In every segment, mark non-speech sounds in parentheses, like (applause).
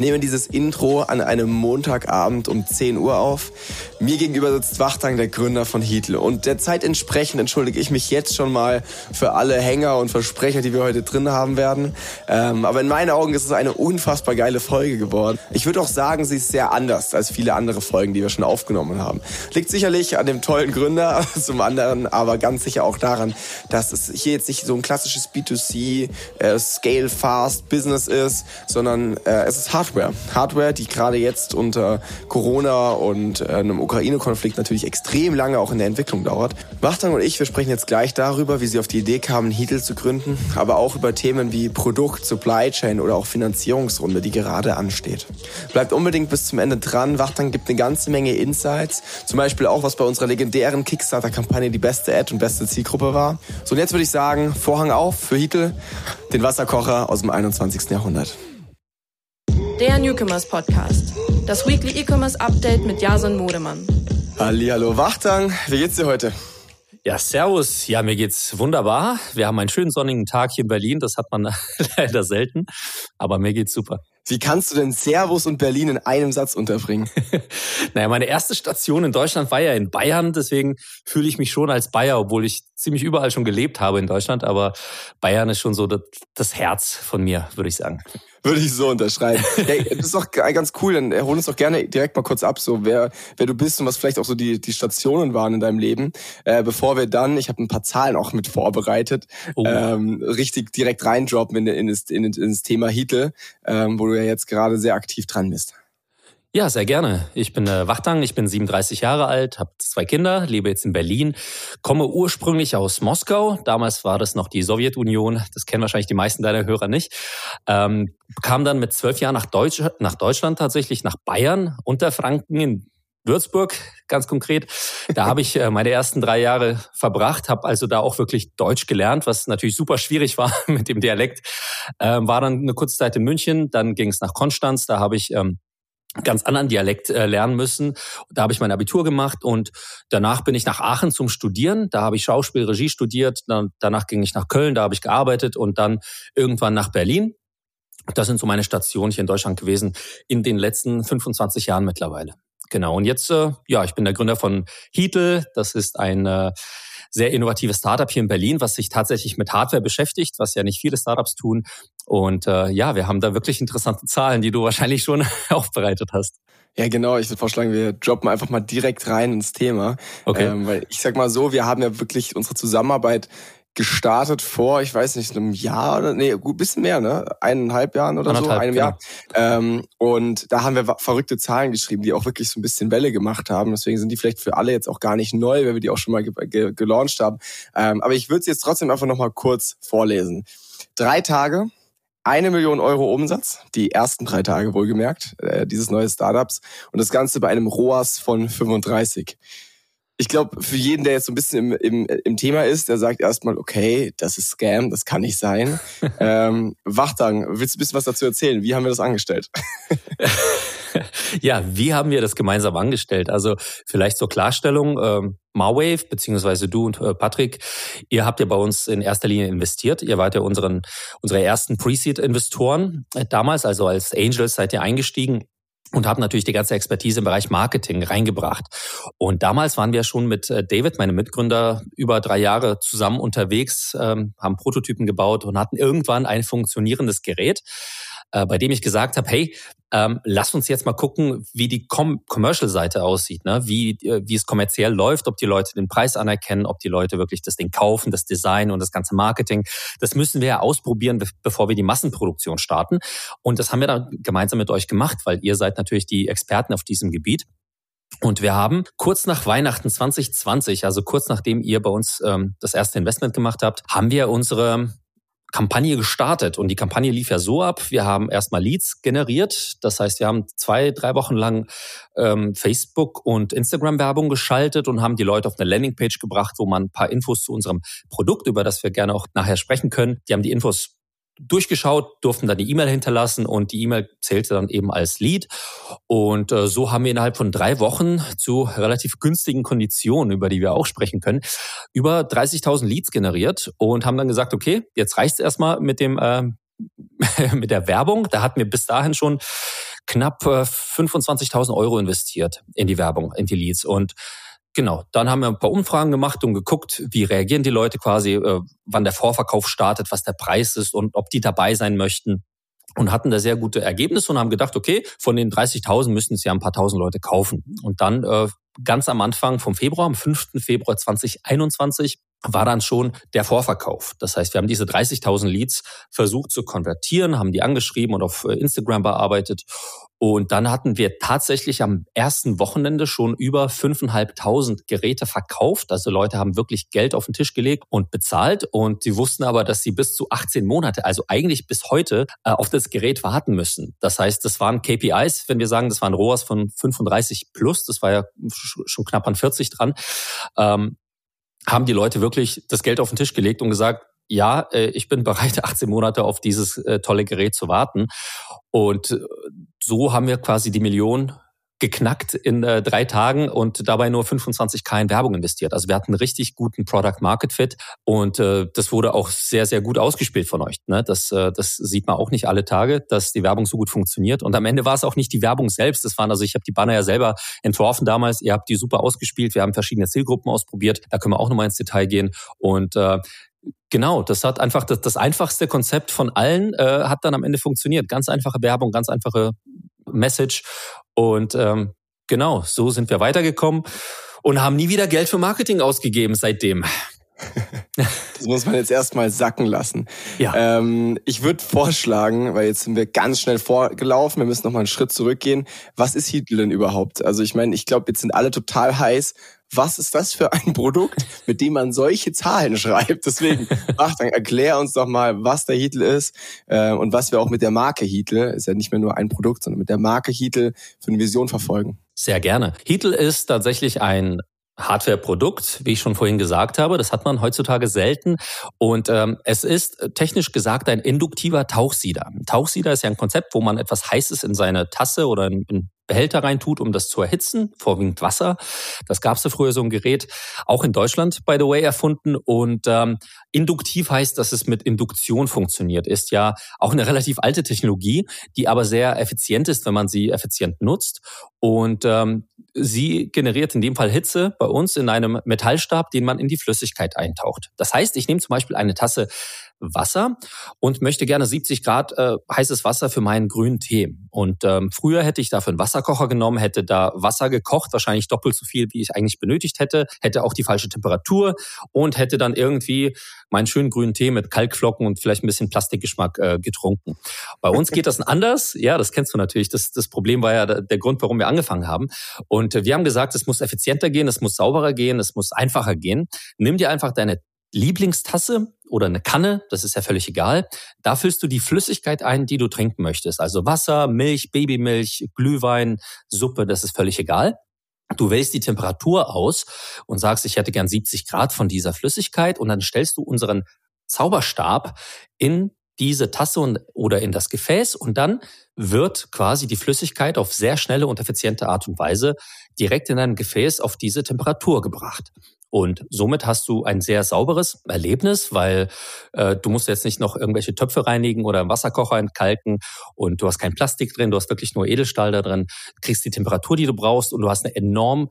Ich nehme dieses Intro an einem Montagabend um 10 Uhr auf. Mir gegenüber sitzt Wachtang, der Gründer von Heatle. Und der Zeit entsprechend entschuldige ich mich jetzt schon mal für alle Hänger und Versprecher, die wir heute drin haben werden. Ähm, aber in meinen Augen ist es eine unfassbar geile Folge geworden. Ich würde auch sagen, sie ist sehr anders als viele andere Folgen, die wir schon aufgenommen haben. Liegt sicherlich an dem tollen Gründer, (laughs) zum anderen aber ganz sicher auch daran, dass es hier jetzt nicht so ein klassisches B2C äh, Scale Fast Business ist, sondern äh, es ist Hardware. Hardware, die gerade jetzt unter Corona und äh, einem Ukraine-Konflikt natürlich extrem lange auch in der Entwicklung dauert. Wachtang und ich, wir sprechen jetzt gleich darüber, wie sie auf die Idee kamen, Heatle zu gründen, aber auch über Themen wie Produkt, Supply Chain oder auch Finanzierungsrunde, die gerade ansteht. Bleibt unbedingt bis zum Ende dran. Wachtang gibt eine ganze Menge Insights, zum Beispiel auch, was bei unserer legendären Kickstarter-Kampagne die beste Ad und beste Zielgruppe war. So, und jetzt würde ich sagen, Vorhang auf für Heatle, den Wasserkocher aus dem 21. Jahrhundert. Der Newcomers Podcast. Das Weekly E-Commerce Update mit Jason Modemann. Hallihallo Wachtang, wie geht's dir heute? Ja, servus. Ja, mir geht's wunderbar. Wir haben einen schönen sonnigen Tag hier in Berlin. Das hat man (laughs) leider selten. Aber mir geht's super. Wie kannst du denn Servus und Berlin in einem Satz unterbringen? (laughs) naja, meine erste Station in Deutschland war ja in Bayern. Deswegen fühle ich mich schon als Bayer, obwohl ich ziemlich überall schon gelebt habe in Deutschland. Aber Bayern ist schon so das Herz von mir, würde ich sagen. Würde ich so unterschreiben. (laughs) hey, das ist doch ganz cool. Dann hol uns doch gerne direkt mal kurz ab, so wer, wer du bist und was vielleicht auch so die, die Stationen waren in deinem Leben. Äh, bevor wir dann, ich habe ein paar Zahlen auch mit vorbereitet, oh. ähm, richtig direkt reindroppen in, in, in, in das Thema Hitel, ähm, wo du ja jetzt gerade sehr aktiv dran bist. Ja, sehr gerne. Ich bin äh, Wachtang, ich bin 37 Jahre alt, habe zwei Kinder, lebe jetzt in Berlin, komme ursprünglich aus Moskau. Damals war das noch die Sowjetunion, das kennen wahrscheinlich die meisten deiner Hörer nicht. Ähm, kam dann mit zwölf Jahren nach, Deutsch, nach Deutschland tatsächlich, nach Bayern, Unterfranken in Würzburg ganz konkret. Da habe ich äh, meine ersten drei Jahre verbracht, habe also da auch wirklich Deutsch gelernt, was natürlich super schwierig war (laughs) mit dem Dialekt. Ähm, war dann eine kurze Zeit in München, dann ging es nach Konstanz, da habe ich ähm, ganz anderen Dialekt äh, lernen müssen. Da habe ich mein Abitur gemacht und danach bin ich nach Aachen zum Studieren. Da habe ich Schauspiel, Regie studiert. Dann, danach ging ich nach Köln, da habe ich gearbeitet und dann irgendwann nach Berlin. Das sind so meine Stationen hier in Deutschland gewesen in den letzten 25 Jahren mittlerweile. Genau. Und jetzt, äh, ja, ich bin der Gründer von Heatle. Das ist ein äh, sehr innovatives Startup hier in Berlin, was sich tatsächlich mit Hardware beschäftigt, was ja nicht viele Startups tun. Und äh, ja, wir haben da wirklich interessante Zahlen, die du wahrscheinlich schon (laughs) aufbereitet hast. Ja, genau. Ich würde vorschlagen, wir droppen einfach mal direkt rein ins Thema. Okay. Ähm, weil ich sag mal so, wir haben ja wirklich unsere Zusammenarbeit gestartet vor, ich weiß nicht, einem Jahr oder nee, gut bisschen mehr, ne? Eineinhalb Jahren oder so, einem genau. Jahr. Ähm, und da haben wir verrückte Zahlen geschrieben, die auch wirklich so ein bisschen Welle gemacht haben. Deswegen sind die vielleicht für alle jetzt auch gar nicht neu, weil wir die auch schon mal ge ge gelauncht haben. Ähm, aber ich würde sie jetzt trotzdem einfach nochmal kurz vorlesen. Drei Tage, eine Million Euro Umsatz, die ersten drei Tage wohlgemerkt, äh, dieses neue Startups. Und das Ganze bei einem ROAS von 35 ich glaube, für jeden, der jetzt so ein bisschen im, im, im Thema ist, der sagt erstmal, okay, das ist Scam, das kann nicht sein. (laughs) ähm, Wachtang, willst du ein bisschen was dazu erzählen? Wie haben wir das angestellt? (laughs) ja, wie haben wir das gemeinsam angestellt? Also vielleicht zur Klarstellung, ähm, Marwave, beziehungsweise du und äh, Patrick, ihr habt ja bei uns in erster Linie investiert. Ihr wart ja unseren, unsere ersten Pre-Seed-Investoren. Damals, also als Angels, seid ihr eingestiegen und habe natürlich die ganze Expertise im Bereich Marketing reingebracht. Und damals waren wir schon mit äh, David, meinem Mitgründer, über drei Jahre zusammen unterwegs, ähm, haben Prototypen gebaut und hatten irgendwann ein funktionierendes Gerät, äh, bei dem ich gesagt habe, hey, ähm, lass uns jetzt mal gucken, wie die Com Commercial-Seite aussieht, ne? wie, äh, wie es kommerziell läuft, ob die Leute den Preis anerkennen, ob die Leute wirklich das Ding kaufen, das Design und das ganze Marketing. Das müssen wir ja ausprobieren, be bevor wir die Massenproduktion starten. Und das haben wir dann gemeinsam mit euch gemacht, weil ihr seid natürlich die Experten auf diesem Gebiet. Und wir haben kurz nach Weihnachten 2020, also kurz nachdem ihr bei uns ähm, das erste Investment gemacht habt, haben wir unsere Kampagne gestartet und die Kampagne lief ja so ab. Wir haben erstmal Leads generiert. Das heißt, wir haben zwei, drei Wochen lang ähm, Facebook und Instagram Werbung geschaltet und haben die Leute auf eine Landingpage gebracht, wo man ein paar Infos zu unserem Produkt, über das wir gerne auch nachher sprechen können. Die haben die Infos durchgeschaut, durften dann die E-Mail hinterlassen und die E-Mail zählte dann eben als Lead. Und äh, so haben wir innerhalb von drei Wochen zu relativ günstigen Konditionen, über die wir auch sprechen können, über 30.000 Leads generiert und haben dann gesagt, okay, jetzt reicht es erstmal mit dem äh, (laughs) mit der Werbung. Da hatten wir bis dahin schon knapp 25.000 Euro investiert in die Werbung, in die Leads und Genau, dann haben wir ein paar Umfragen gemacht und geguckt, wie reagieren die Leute quasi, äh, wann der Vorverkauf startet, was der Preis ist und ob die dabei sein möchten und hatten da sehr gute Ergebnisse und haben gedacht, okay, von den 30.000 müssten es ja ein paar tausend Leute kaufen. Und dann äh, ganz am Anfang vom Februar, am 5. Februar 2021, war dann schon der Vorverkauf. Das heißt, wir haben diese 30.000 Leads versucht zu konvertieren, haben die angeschrieben und auf äh, Instagram bearbeitet. Und dann hatten wir tatsächlich am ersten Wochenende schon über 5.500 Geräte verkauft. Also Leute haben wirklich Geld auf den Tisch gelegt und bezahlt. Und sie wussten aber, dass sie bis zu 18 Monate, also eigentlich bis heute, äh, auf das Gerät warten müssen. Das heißt, das waren KPIs, wenn wir sagen, das waren ROAS von 35 plus. Das war ja schon knapp an 40 dran. Ähm, haben die Leute wirklich das Geld auf den Tisch gelegt und gesagt, ja, äh, ich bin bereit, (laughs) 18 Monate auf dieses äh, tolle Gerät zu warten. Und äh, so haben wir quasi die Million geknackt in äh, drei Tagen und dabei nur 25k in Werbung investiert. Also wir hatten einen richtig guten Product Market Fit und äh, das wurde auch sehr, sehr gut ausgespielt von euch. Ne? Das, äh, das sieht man auch nicht alle Tage, dass die Werbung so gut funktioniert. Und am Ende war es auch nicht die Werbung selbst. Das waren also, ich habe die Banner ja selber entworfen damals. Ihr habt die super ausgespielt. Wir haben verschiedene Zielgruppen ausprobiert. Da können wir auch nochmal ins Detail gehen. Und äh, Genau, das hat einfach das, das einfachste Konzept von allen äh, hat dann am Ende funktioniert. Ganz einfache Werbung, ganz einfache Message und ähm, genau, so sind wir weitergekommen und haben nie wieder Geld für Marketing ausgegeben seitdem. (laughs) Das muss man jetzt erstmal sacken lassen. Ja. Ähm, ich würde vorschlagen, weil jetzt sind wir ganz schnell vorgelaufen, wir müssen noch mal einen Schritt zurückgehen. Was ist Heatle denn überhaupt? Also ich meine, ich glaube, jetzt sind alle total heiß. Was ist das für ein Produkt, mit dem man solche Zahlen schreibt? Deswegen, ach, dann erklär uns doch mal, was der Heatle ist äh, und was wir auch mit der Marke Heatle, ist ja nicht mehr nur ein Produkt, sondern mit der Marke Heatle für eine Vision verfolgen. Sehr gerne. Heatle ist tatsächlich ein Hardware-Produkt, wie ich schon vorhin gesagt habe. Das hat man heutzutage selten. Und ähm, es ist äh, technisch gesagt ein induktiver Tauchsieder. Tauchsieder ist ja ein Konzept, wo man etwas Heißes in seine Tasse oder in, in Behälter reintut, um das zu erhitzen, vorwiegend Wasser. Das gab es ja früher so ein Gerät, auch in Deutschland, by the way, erfunden. Und ähm, induktiv heißt, dass es mit Induktion funktioniert. Ist ja auch eine relativ alte Technologie, die aber sehr effizient ist, wenn man sie effizient nutzt. Und ähm, sie generiert in dem Fall Hitze bei uns in einem Metallstab, den man in die Flüssigkeit eintaucht. Das heißt, ich nehme zum Beispiel eine Tasse Wasser und möchte gerne 70 Grad äh, heißes Wasser für meinen grünen Tee. Und ähm, früher hätte ich dafür einen Wasserkocher genommen, hätte da Wasser gekocht, wahrscheinlich doppelt so viel, wie ich eigentlich benötigt hätte, hätte auch die falsche Temperatur und hätte dann irgendwie meinen schönen grünen Tee mit Kalkflocken und vielleicht ein bisschen Plastikgeschmack äh, getrunken. Bei uns geht das anders. Ja, das kennst du natürlich. Das, das Problem war ja der Grund, warum wir angefangen haben. Und wir haben gesagt, es muss effizienter gehen, es muss sauberer gehen, es muss einfacher gehen. Nimm dir einfach deine Lieblingstasse oder eine Kanne, das ist ja völlig egal. Da füllst du die Flüssigkeit ein, die du trinken möchtest. Also Wasser, Milch, Babymilch, Glühwein, Suppe, das ist völlig egal. Du wählst die Temperatur aus und sagst, ich hätte gern 70 Grad von dieser Flüssigkeit und dann stellst du unseren Zauberstab in diese Tasse und, oder in das Gefäß und dann wird quasi die Flüssigkeit auf sehr schnelle und effiziente Art und Weise direkt in ein Gefäß auf diese Temperatur gebracht. Und somit hast du ein sehr sauberes Erlebnis, weil äh, du musst jetzt nicht noch irgendwelche Töpfe reinigen oder im Wasserkocher entkalken und du hast kein Plastik drin, du hast wirklich nur Edelstahl da drin, kriegst die Temperatur, die du brauchst und du hast eine enorm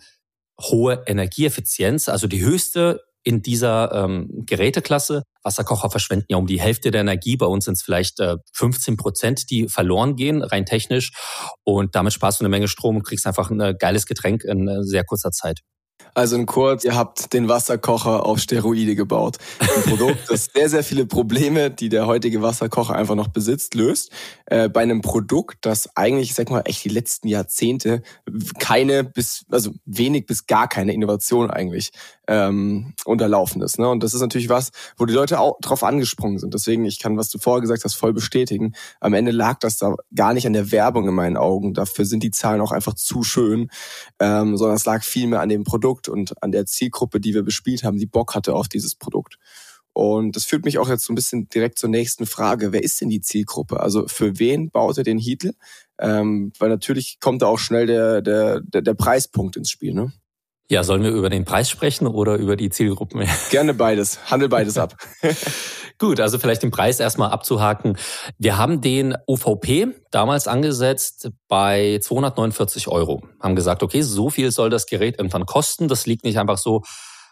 hohe Energieeffizienz, also die höchste in dieser ähm, Geräteklasse. Wasserkocher verschwenden ja um die Hälfte der Energie. Bei uns sind es vielleicht äh, 15 Prozent, die verloren gehen, rein technisch. Und damit sparst du eine Menge Strom und kriegst einfach ein äh, geiles Getränk in äh, sehr kurzer Zeit. Also in kurz, ihr habt den Wasserkocher auf Steroide gebaut. Ein Produkt, (laughs) das sehr, sehr viele Probleme, die der heutige Wasserkocher einfach noch besitzt, löst. Äh, bei einem Produkt, das eigentlich, ich sag mal, echt die letzten Jahrzehnte keine bis, also wenig bis gar keine Innovation eigentlich ähm, unterlaufen ist. Ne? Und das ist natürlich was, wo die Leute auch drauf angesprungen sind. Deswegen, ich kann, was du vorher gesagt hast, voll bestätigen. Am Ende lag das da gar nicht an der Werbung in meinen Augen. Dafür sind die Zahlen auch einfach zu schön, ähm, sondern es lag vielmehr an dem Produkt und an der Zielgruppe, die wir bespielt haben, die Bock hatte auf dieses Produkt. Und das führt mich auch jetzt so ein bisschen direkt zur nächsten Frage. Wer ist denn die Zielgruppe? Also für wen baut ihr den Heatle? Ähm, weil natürlich kommt da auch schnell der, der, der, der Preispunkt ins Spiel, ne? Ja, sollen wir über den Preis sprechen oder über die Zielgruppen? (laughs) Gerne beides. Handel beides ab. (laughs) Gut, also vielleicht den Preis erstmal abzuhaken. Wir haben den UVP damals angesetzt bei 249 Euro. Haben gesagt, okay, so viel soll das Gerät irgendwann kosten. Das liegt nicht einfach so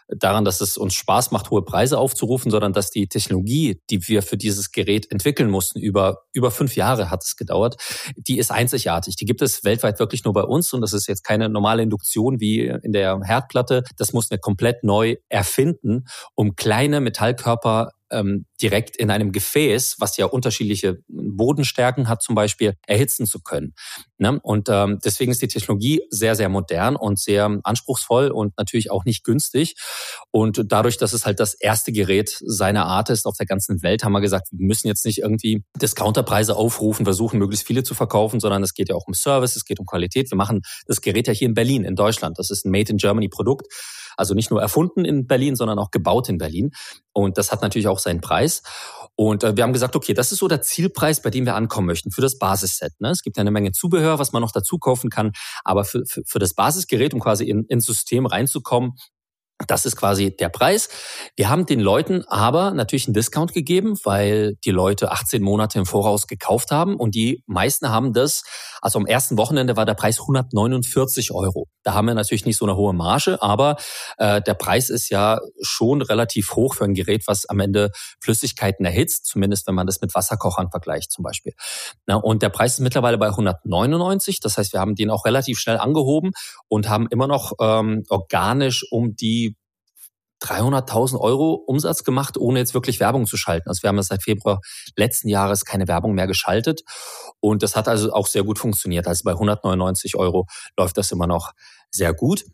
daran, dass es uns Spaß macht, hohe Preise aufzurufen, sondern dass die Technologie, die wir für dieses Gerät entwickeln mussten, über, über fünf Jahre hat es gedauert, die ist einzigartig. Die gibt es weltweit wirklich nur bei uns und das ist jetzt keine normale Induktion wie in der Herdplatte. Das mussten wir komplett neu erfinden, um kleine Metallkörper ähm, direkt in einem Gefäß, was ja unterschiedliche Bodenstärken hat zum Beispiel, erhitzen zu können. Ne? Und ähm, deswegen ist die Technologie sehr, sehr modern und sehr anspruchsvoll und natürlich auch nicht günstig. Und dadurch, dass es halt das erste Gerät seiner Art ist auf der ganzen Welt, haben wir gesagt, wir müssen jetzt nicht irgendwie Discounterpreise aufrufen, versuchen, möglichst viele zu verkaufen, sondern es geht ja auch um Service, es geht um Qualität. Wir machen das Gerät ja hier in Berlin, in Deutschland. Das ist ein Made in Germany Produkt. Also nicht nur erfunden in Berlin, sondern auch gebaut in Berlin. Und das hat natürlich auch seinen Preis. Und äh, wir haben gesagt, okay, das ist so der Zielpreis, bei dem wir ankommen möchten für das Basisset. Ne? Es gibt ja eine Menge Zubehör, was man noch dazu kaufen kann. Aber für, für, für das Basisgerät, um quasi in, ins System reinzukommen, das ist quasi der Preis. Wir haben den Leuten aber natürlich einen Discount gegeben, weil die Leute 18 Monate im Voraus gekauft haben und die meisten haben das, also am ersten Wochenende war der Preis 149 Euro. Da haben wir natürlich nicht so eine hohe Marge, aber äh, der Preis ist ja schon relativ hoch für ein Gerät, was am Ende Flüssigkeiten erhitzt, zumindest wenn man das mit Wasserkochern vergleicht zum Beispiel. Na, und der Preis ist mittlerweile bei 199, das heißt, wir haben den auch relativ schnell angehoben und haben immer noch ähm, organisch um die 300.000 Euro Umsatz gemacht, ohne jetzt wirklich Werbung zu schalten. Also wir haben seit Februar letzten Jahres keine Werbung mehr geschaltet und das hat also auch sehr gut funktioniert. Also bei 199 Euro läuft das immer noch sehr gut.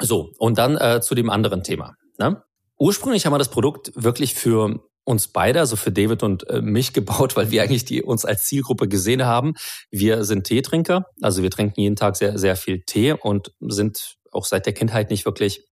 So, und dann äh, zu dem anderen Thema. Ne? Ursprünglich haben wir das Produkt wirklich für uns beide, also für David und äh, mich (laughs) gebaut, weil wir eigentlich die uns als Zielgruppe gesehen haben. Wir sind Teetrinker, also wir trinken jeden Tag sehr, sehr viel Tee und sind auch seit der Kindheit nicht wirklich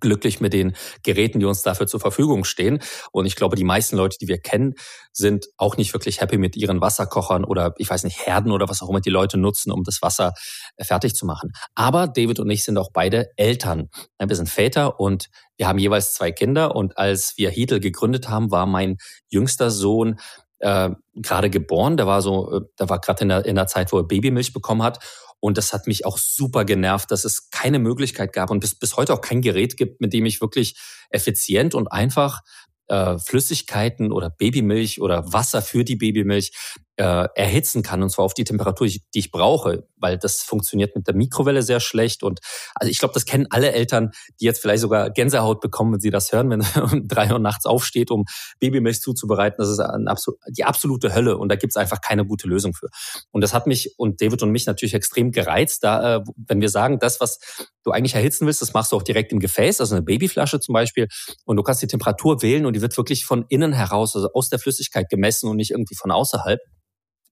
glücklich mit den Geräten, die uns dafür zur Verfügung stehen. Und ich glaube, die meisten Leute, die wir kennen, sind auch nicht wirklich happy mit ihren Wasserkochern oder ich weiß nicht, Herden oder was auch immer die Leute nutzen, um das Wasser äh, fertig zu machen. Aber David und ich sind auch beide Eltern. Wir sind Väter und wir haben jeweils zwei Kinder. Und als wir Heedle gegründet haben, war mein jüngster Sohn äh, gerade geboren. Der war so, äh, der war gerade in der, in der Zeit, wo er Babymilch bekommen hat. Und das hat mich auch super genervt, dass es keine Möglichkeit gab und bis, bis heute auch kein Gerät gibt, mit dem ich wirklich effizient und einfach äh, Flüssigkeiten oder Babymilch oder Wasser für die Babymilch äh, erhitzen kann und zwar auf die Temperatur, die ich brauche, weil das funktioniert mit der Mikrowelle sehr schlecht und also ich glaube, das kennen alle Eltern, die jetzt vielleicht sogar Gänsehaut bekommen, wenn sie das hören, wenn (laughs) um drei Uhr nachts aufsteht, um Babymilch zuzubereiten. Das ist ein, die absolute Hölle und da gibt's einfach keine gute Lösung für. Und das hat mich und David und mich natürlich extrem gereizt, da äh, wenn wir sagen, das, was du eigentlich erhitzen willst, das machst du auch direkt im Gefäß, also eine Babyflasche zum Beispiel, und du kannst die Temperatur wählen und die wird wirklich von innen heraus, also aus der Flüssigkeit gemessen und nicht irgendwie von außerhalb.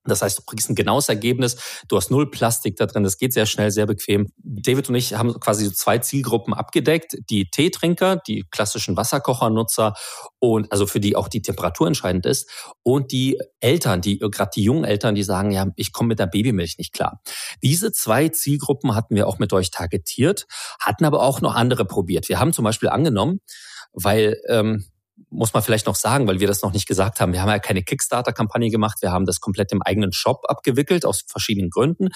Das heißt, du kriegst ein genaues Ergebnis. Du hast null Plastik da drin. Das geht sehr schnell, sehr bequem. David und ich haben quasi so zwei Zielgruppen abgedeckt. Die Teetrinker, die klassischen Wasserkochernutzer und also für die auch die Temperatur entscheidend ist. Und die Eltern, die, gerade die jungen Eltern, die sagen, ja, ich komme mit der Babymilch nicht klar. Diese zwei Zielgruppen hatten wir auch mit euch targetiert, hatten aber auch noch andere probiert. Wir haben zum Beispiel angenommen, weil ähm, muss man vielleicht noch sagen, weil wir das noch nicht gesagt haben. Wir haben ja keine Kickstarter-Kampagne gemacht. Wir haben das komplett im eigenen Shop abgewickelt, aus verschiedenen Gründen.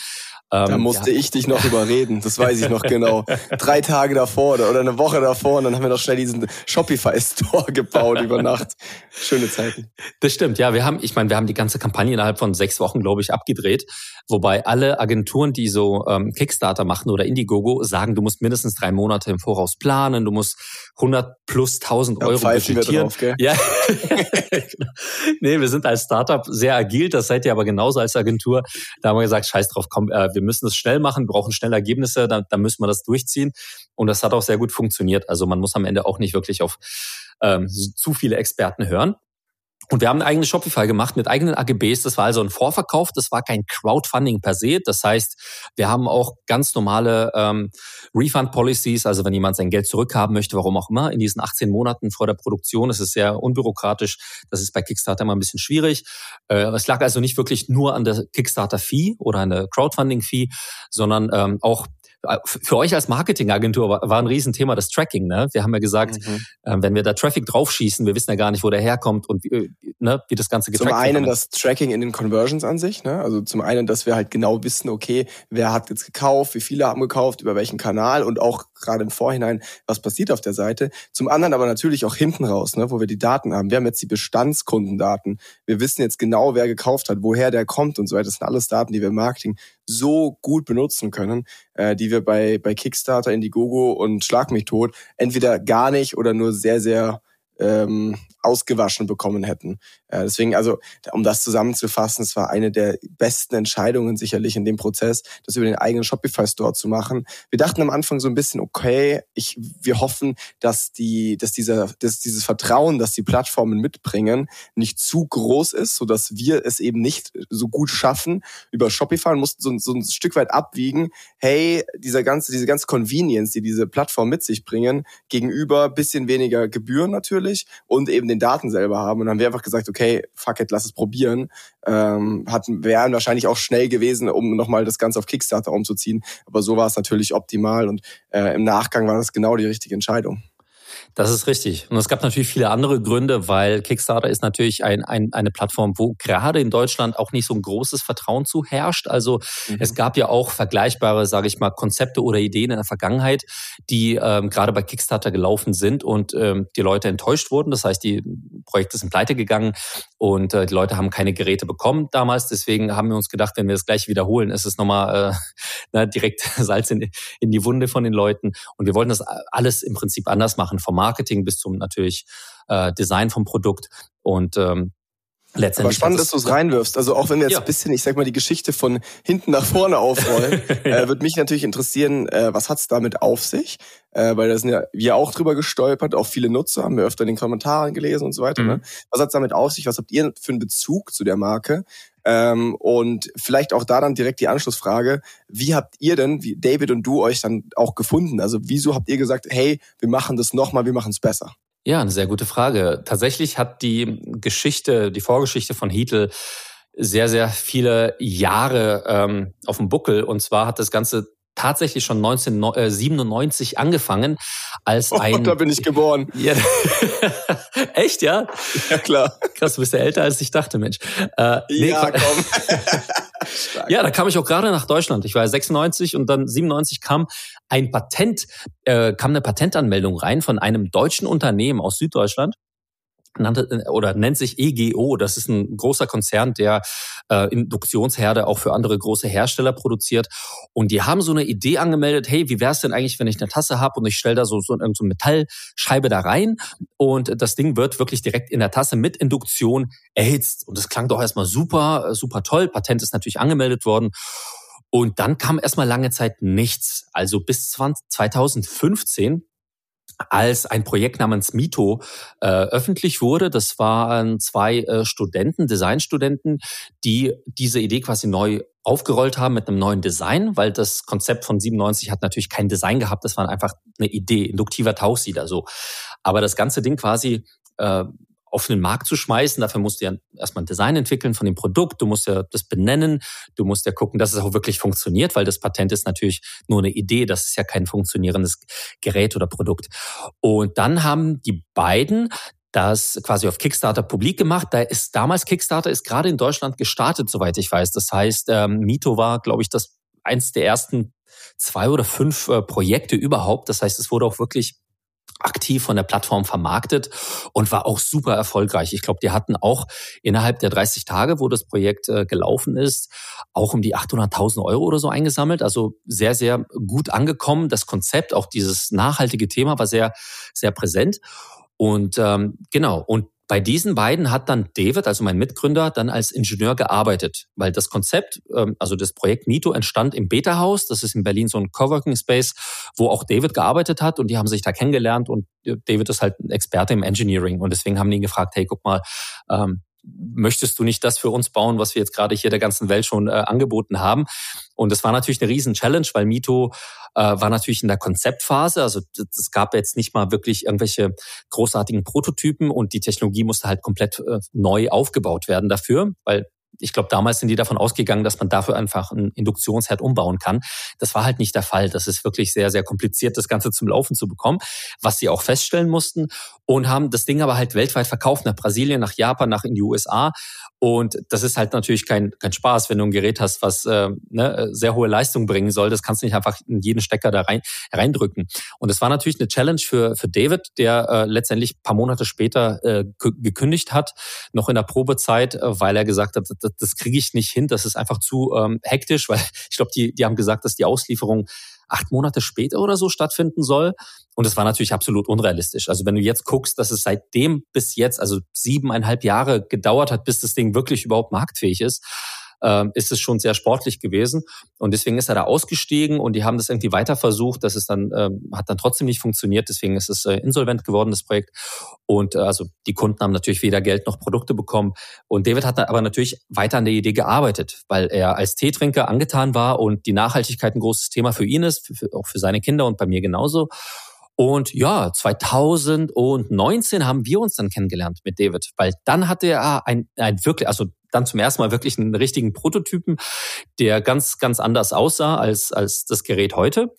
Da ähm, musste ich dich noch überreden. Das weiß ich noch genau. (laughs) Drei Tage davor oder eine Woche davor und dann haben wir noch schnell diesen Shopify-Store gebaut über Nacht. Schöne Zeiten. Das stimmt, ja. Wir haben, ich meine, wir haben die ganze Kampagne innerhalb von sechs Wochen, glaube ich, abgedreht. Wobei alle Agenturen, die so ähm, Kickstarter machen oder Indiegogo, sagen, du musst mindestens drei Monate im Voraus planen, du musst 100 plus 1000 Euro budgetieren. Drauf, gell? Ja. (laughs) nee, wir sind als Startup sehr agil, das seid ihr aber genauso als Agentur. Da haben wir gesagt, scheiß drauf, komm, äh, wir müssen es schnell machen, brauchen schnell Ergebnisse, dann, dann müssen wir das durchziehen. Und das hat auch sehr gut funktioniert. Also man muss am Ende auch nicht wirklich auf ähm, zu viele Experten hören. Und wir haben ein eigenes Shopify gemacht mit eigenen AGBs. Das war also ein Vorverkauf, das war kein Crowdfunding per se. Das heißt, wir haben auch ganz normale ähm, Refund-Policies, also wenn jemand sein Geld zurückhaben möchte, warum auch immer, in diesen 18 Monaten vor der Produktion. Das ist sehr unbürokratisch. Das ist bei Kickstarter immer ein bisschen schwierig. Äh, es lag also nicht wirklich nur an der Kickstarter-Fee oder an der Crowdfunding-Fee, sondern ähm, auch für euch als Marketingagentur war, ein Riesenthema das Tracking. Ne? Wir haben ja gesagt, mhm. äh, wenn wir da Traffic draufschießen, wir wissen ja gar nicht, wo der herkommt und wie, äh, ne, wie das Ganze getrackt wird. Zum einen wird. das Tracking in den Conversions an sich. Ne? Also zum einen, dass wir halt genau wissen, okay, wer hat jetzt gekauft, wie viele haben gekauft, über welchen Kanal und auch gerade im Vorhinein, was passiert auf der Seite. Zum anderen aber natürlich auch hinten raus, ne, wo wir die Daten haben. Wir haben jetzt die Bestandskundendaten. Wir wissen jetzt genau, wer gekauft hat, woher der kommt und so weiter. Das sind alles Daten, die wir im Marketing so gut benutzen können, äh, die wir bei, bei Kickstarter, Indiegogo und Schlag mich tot entweder gar nicht oder nur sehr, sehr ähm, ausgewaschen bekommen hätten. Äh, deswegen, also, um das zusammenzufassen, es war eine der besten Entscheidungen sicherlich in dem Prozess, das über den eigenen Shopify-Store zu machen. Wir dachten am Anfang so ein bisschen, okay, ich, wir hoffen, dass die, dass dieser, dass dieses Vertrauen, das die Plattformen mitbringen, nicht zu groß ist, so dass wir es eben nicht so gut schaffen über Shopify und mussten so, so ein Stück weit abwiegen. Hey, dieser ganze, diese ganze Convenience, die diese Plattform mit sich bringen, gegenüber bisschen weniger Gebühren natürlich und eben den Daten selber haben. Und dann haben wir einfach gesagt, okay, fuck it, lass es probieren. Ähm, hatten, wären wahrscheinlich auch schnell gewesen, um nochmal das Ganze auf Kickstarter umzuziehen. Aber so war es natürlich optimal und äh, im Nachgang war das genau die richtige Entscheidung. Das ist richtig. Und es gab natürlich viele andere Gründe, weil Kickstarter ist natürlich ein, ein, eine Plattform, wo gerade in Deutschland auch nicht so ein großes Vertrauen zu herrscht. Also mhm. es gab ja auch vergleichbare, sage ich mal, Konzepte oder Ideen in der Vergangenheit, die ähm, gerade bei Kickstarter gelaufen sind und ähm, die Leute enttäuscht wurden. Das heißt, die Projekte sind pleite gegangen und äh, die Leute haben keine Geräte bekommen damals. Deswegen haben wir uns gedacht, wenn wir das gleich wiederholen, ist es nochmal äh, (laughs) na, direkt (laughs) Salz in, in die Wunde von den Leuten. Und wir wollten das alles im Prinzip anders machen vom Marketing bis zum natürlich äh, Design vom Produkt. Und ähm, Letztendlich Aber spannend, dass du es reinwirfst. Also auch wenn wir jetzt ja. ein bisschen, ich sag mal, die Geschichte von hinten nach vorne aufrollen, (laughs) ja. äh, würde mich natürlich interessieren, äh, was hat's damit auf sich? Äh, weil da sind ja wir auch drüber gestolpert, auch viele Nutzer haben wir öfter in den Kommentaren gelesen und so weiter. Ne? Mhm. Ne? Was hat's damit auf sich? Was habt ihr für einen Bezug zu der Marke? Ähm, und vielleicht auch da dann direkt die Anschlussfrage, wie habt ihr denn, wie David und du euch dann auch gefunden? Also wieso habt ihr gesagt, hey, wir machen das nochmal, wir machen es besser? Ja, eine sehr gute Frage. Tatsächlich hat die Geschichte, die Vorgeschichte von Heatle sehr, sehr viele Jahre ähm, auf dem Buckel. Und zwar hat das Ganze tatsächlich schon 1997 angefangen als ein. Oh, da bin ich geboren. (laughs) Ja. Echt, ja? Ja, klar. Krass, du bist ja älter als ich dachte, Mensch. Äh, nee, ja, komm. (laughs) ja, da kam ich auch gerade nach Deutschland. Ich war 96 und dann 97 kam ein Patent, äh, kam eine Patentanmeldung rein von einem deutschen Unternehmen aus Süddeutschland nannte, äh, oder nennt sich EGO. Das ist ein großer Konzern, der äh, Induktionsherde auch für andere große Hersteller produziert. Und die haben so eine Idee angemeldet, hey, wie wäre es denn eigentlich, wenn ich eine Tasse habe und ich stelle da so, so, so eine Metallscheibe da rein und das Ding wird wirklich direkt in der Tasse mit Induktion erhitzt. Und das klang doch erstmal super, super toll. Patent ist natürlich angemeldet worden. Und dann kam erstmal lange Zeit nichts. Also bis 20, 2015 als ein Projekt namens Mito äh, öffentlich wurde. Das waren zwei äh, Studenten, Designstudenten, die diese Idee quasi neu aufgerollt haben mit einem neuen Design, weil das Konzept von 97 hat natürlich kein Design gehabt, das war einfach eine Idee, induktiver Tauchsieder so. Aber das ganze Ding quasi äh, auf den Markt zu schmeißen. Dafür musst du ja erstmal ein Design entwickeln von dem Produkt. Du musst ja das benennen. Du musst ja gucken, dass es auch wirklich funktioniert, weil das Patent ist natürlich nur eine Idee. Das ist ja kein funktionierendes Gerät oder Produkt. Und dann haben die beiden das quasi auf Kickstarter publik gemacht. Da ist damals Kickstarter ist gerade in Deutschland gestartet, soweit ich weiß. Das heißt, ähm, Mito war, glaube ich, das eins der ersten zwei oder fünf äh, Projekte überhaupt. Das heißt, es wurde auch wirklich aktiv von der Plattform vermarktet und war auch super erfolgreich. Ich glaube, die hatten auch innerhalb der 30 Tage, wo das Projekt äh, gelaufen ist, auch um die 800.000 Euro oder so eingesammelt. Also sehr, sehr gut angekommen. Das Konzept, auch dieses nachhaltige Thema war sehr, sehr präsent. Und ähm, genau, und bei diesen beiden hat dann David, also mein Mitgründer, dann als Ingenieur gearbeitet, weil das Konzept, ähm, also das Projekt Mito entstand im Beta-Haus. Das ist in Berlin so ein Coworking Space, wo auch David gearbeitet hat. Und die haben sich da kennengelernt. Und David ist halt ein Experte im Engineering. Und deswegen haben die ihn gefragt, hey, guck mal, ähm, möchtest du nicht das für uns bauen, was wir jetzt gerade hier der ganzen Welt schon äh, angeboten haben? Und das war natürlich eine riesen Challenge, weil Mito äh, war natürlich in der Konzeptphase. Also es gab jetzt nicht mal wirklich irgendwelche großartigen Prototypen und die Technologie musste halt komplett äh, neu aufgebaut werden dafür, weil ich glaube, damals sind die davon ausgegangen, dass man dafür einfach einen Induktionsherd umbauen kann. Das war halt nicht der Fall. Das ist wirklich sehr, sehr kompliziert, das Ganze zum Laufen zu bekommen, was sie auch feststellen mussten und haben das Ding aber halt weltweit verkauft, nach Brasilien, nach Japan, nach in die USA. Und das ist halt natürlich kein, kein Spaß, wenn du ein Gerät hast, was äh, ne, sehr hohe Leistung bringen soll. Das kannst du nicht einfach in jeden Stecker da rein, reindrücken. Und es war natürlich eine Challenge für, für David, der äh, letztendlich paar Monate später äh, gekündigt hat, noch in der Probezeit, äh, weil er gesagt hat, das, das kriege ich nicht hin, das ist einfach zu ähm, hektisch, weil (laughs) ich glaube, die, die haben gesagt, dass die Auslieferung acht Monate später oder so stattfinden soll. Und es war natürlich absolut unrealistisch. Also wenn du jetzt guckst, dass es seitdem bis jetzt, also siebeneinhalb Jahre gedauert hat, bis das Ding wirklich überhaupt marktfähig ist, äh, ist es schon sehr sportlich gewesen. Und deswegen ist er da ausgestiegen und die haben das irgendwie weiter versucht. Das ist dann, äh, hat dann trotzdem nicht funktioniert. Deswegen ist es äh, insolvent geworden, das Projekt. Und äh, also die Kunden haben natürlich weder Geld noch Produkte bekommen. Und David hat aber natürlich weiter an der Idee gearbeitet, weil er als Teetrinker angetan war und die Nachhaltigkeit ein großes Thema für ihn ist, für, auch für seine Kinder und bei mir genauso. Und ja, 2019 haben wir uns dann kennengelernt mit David, weil dann hatte er ein, ein wirklich, also dann zum ersten Mal wirklich einen richtigen Prototypen, der ganz, ganz anders aussah als, als das Gerät heute.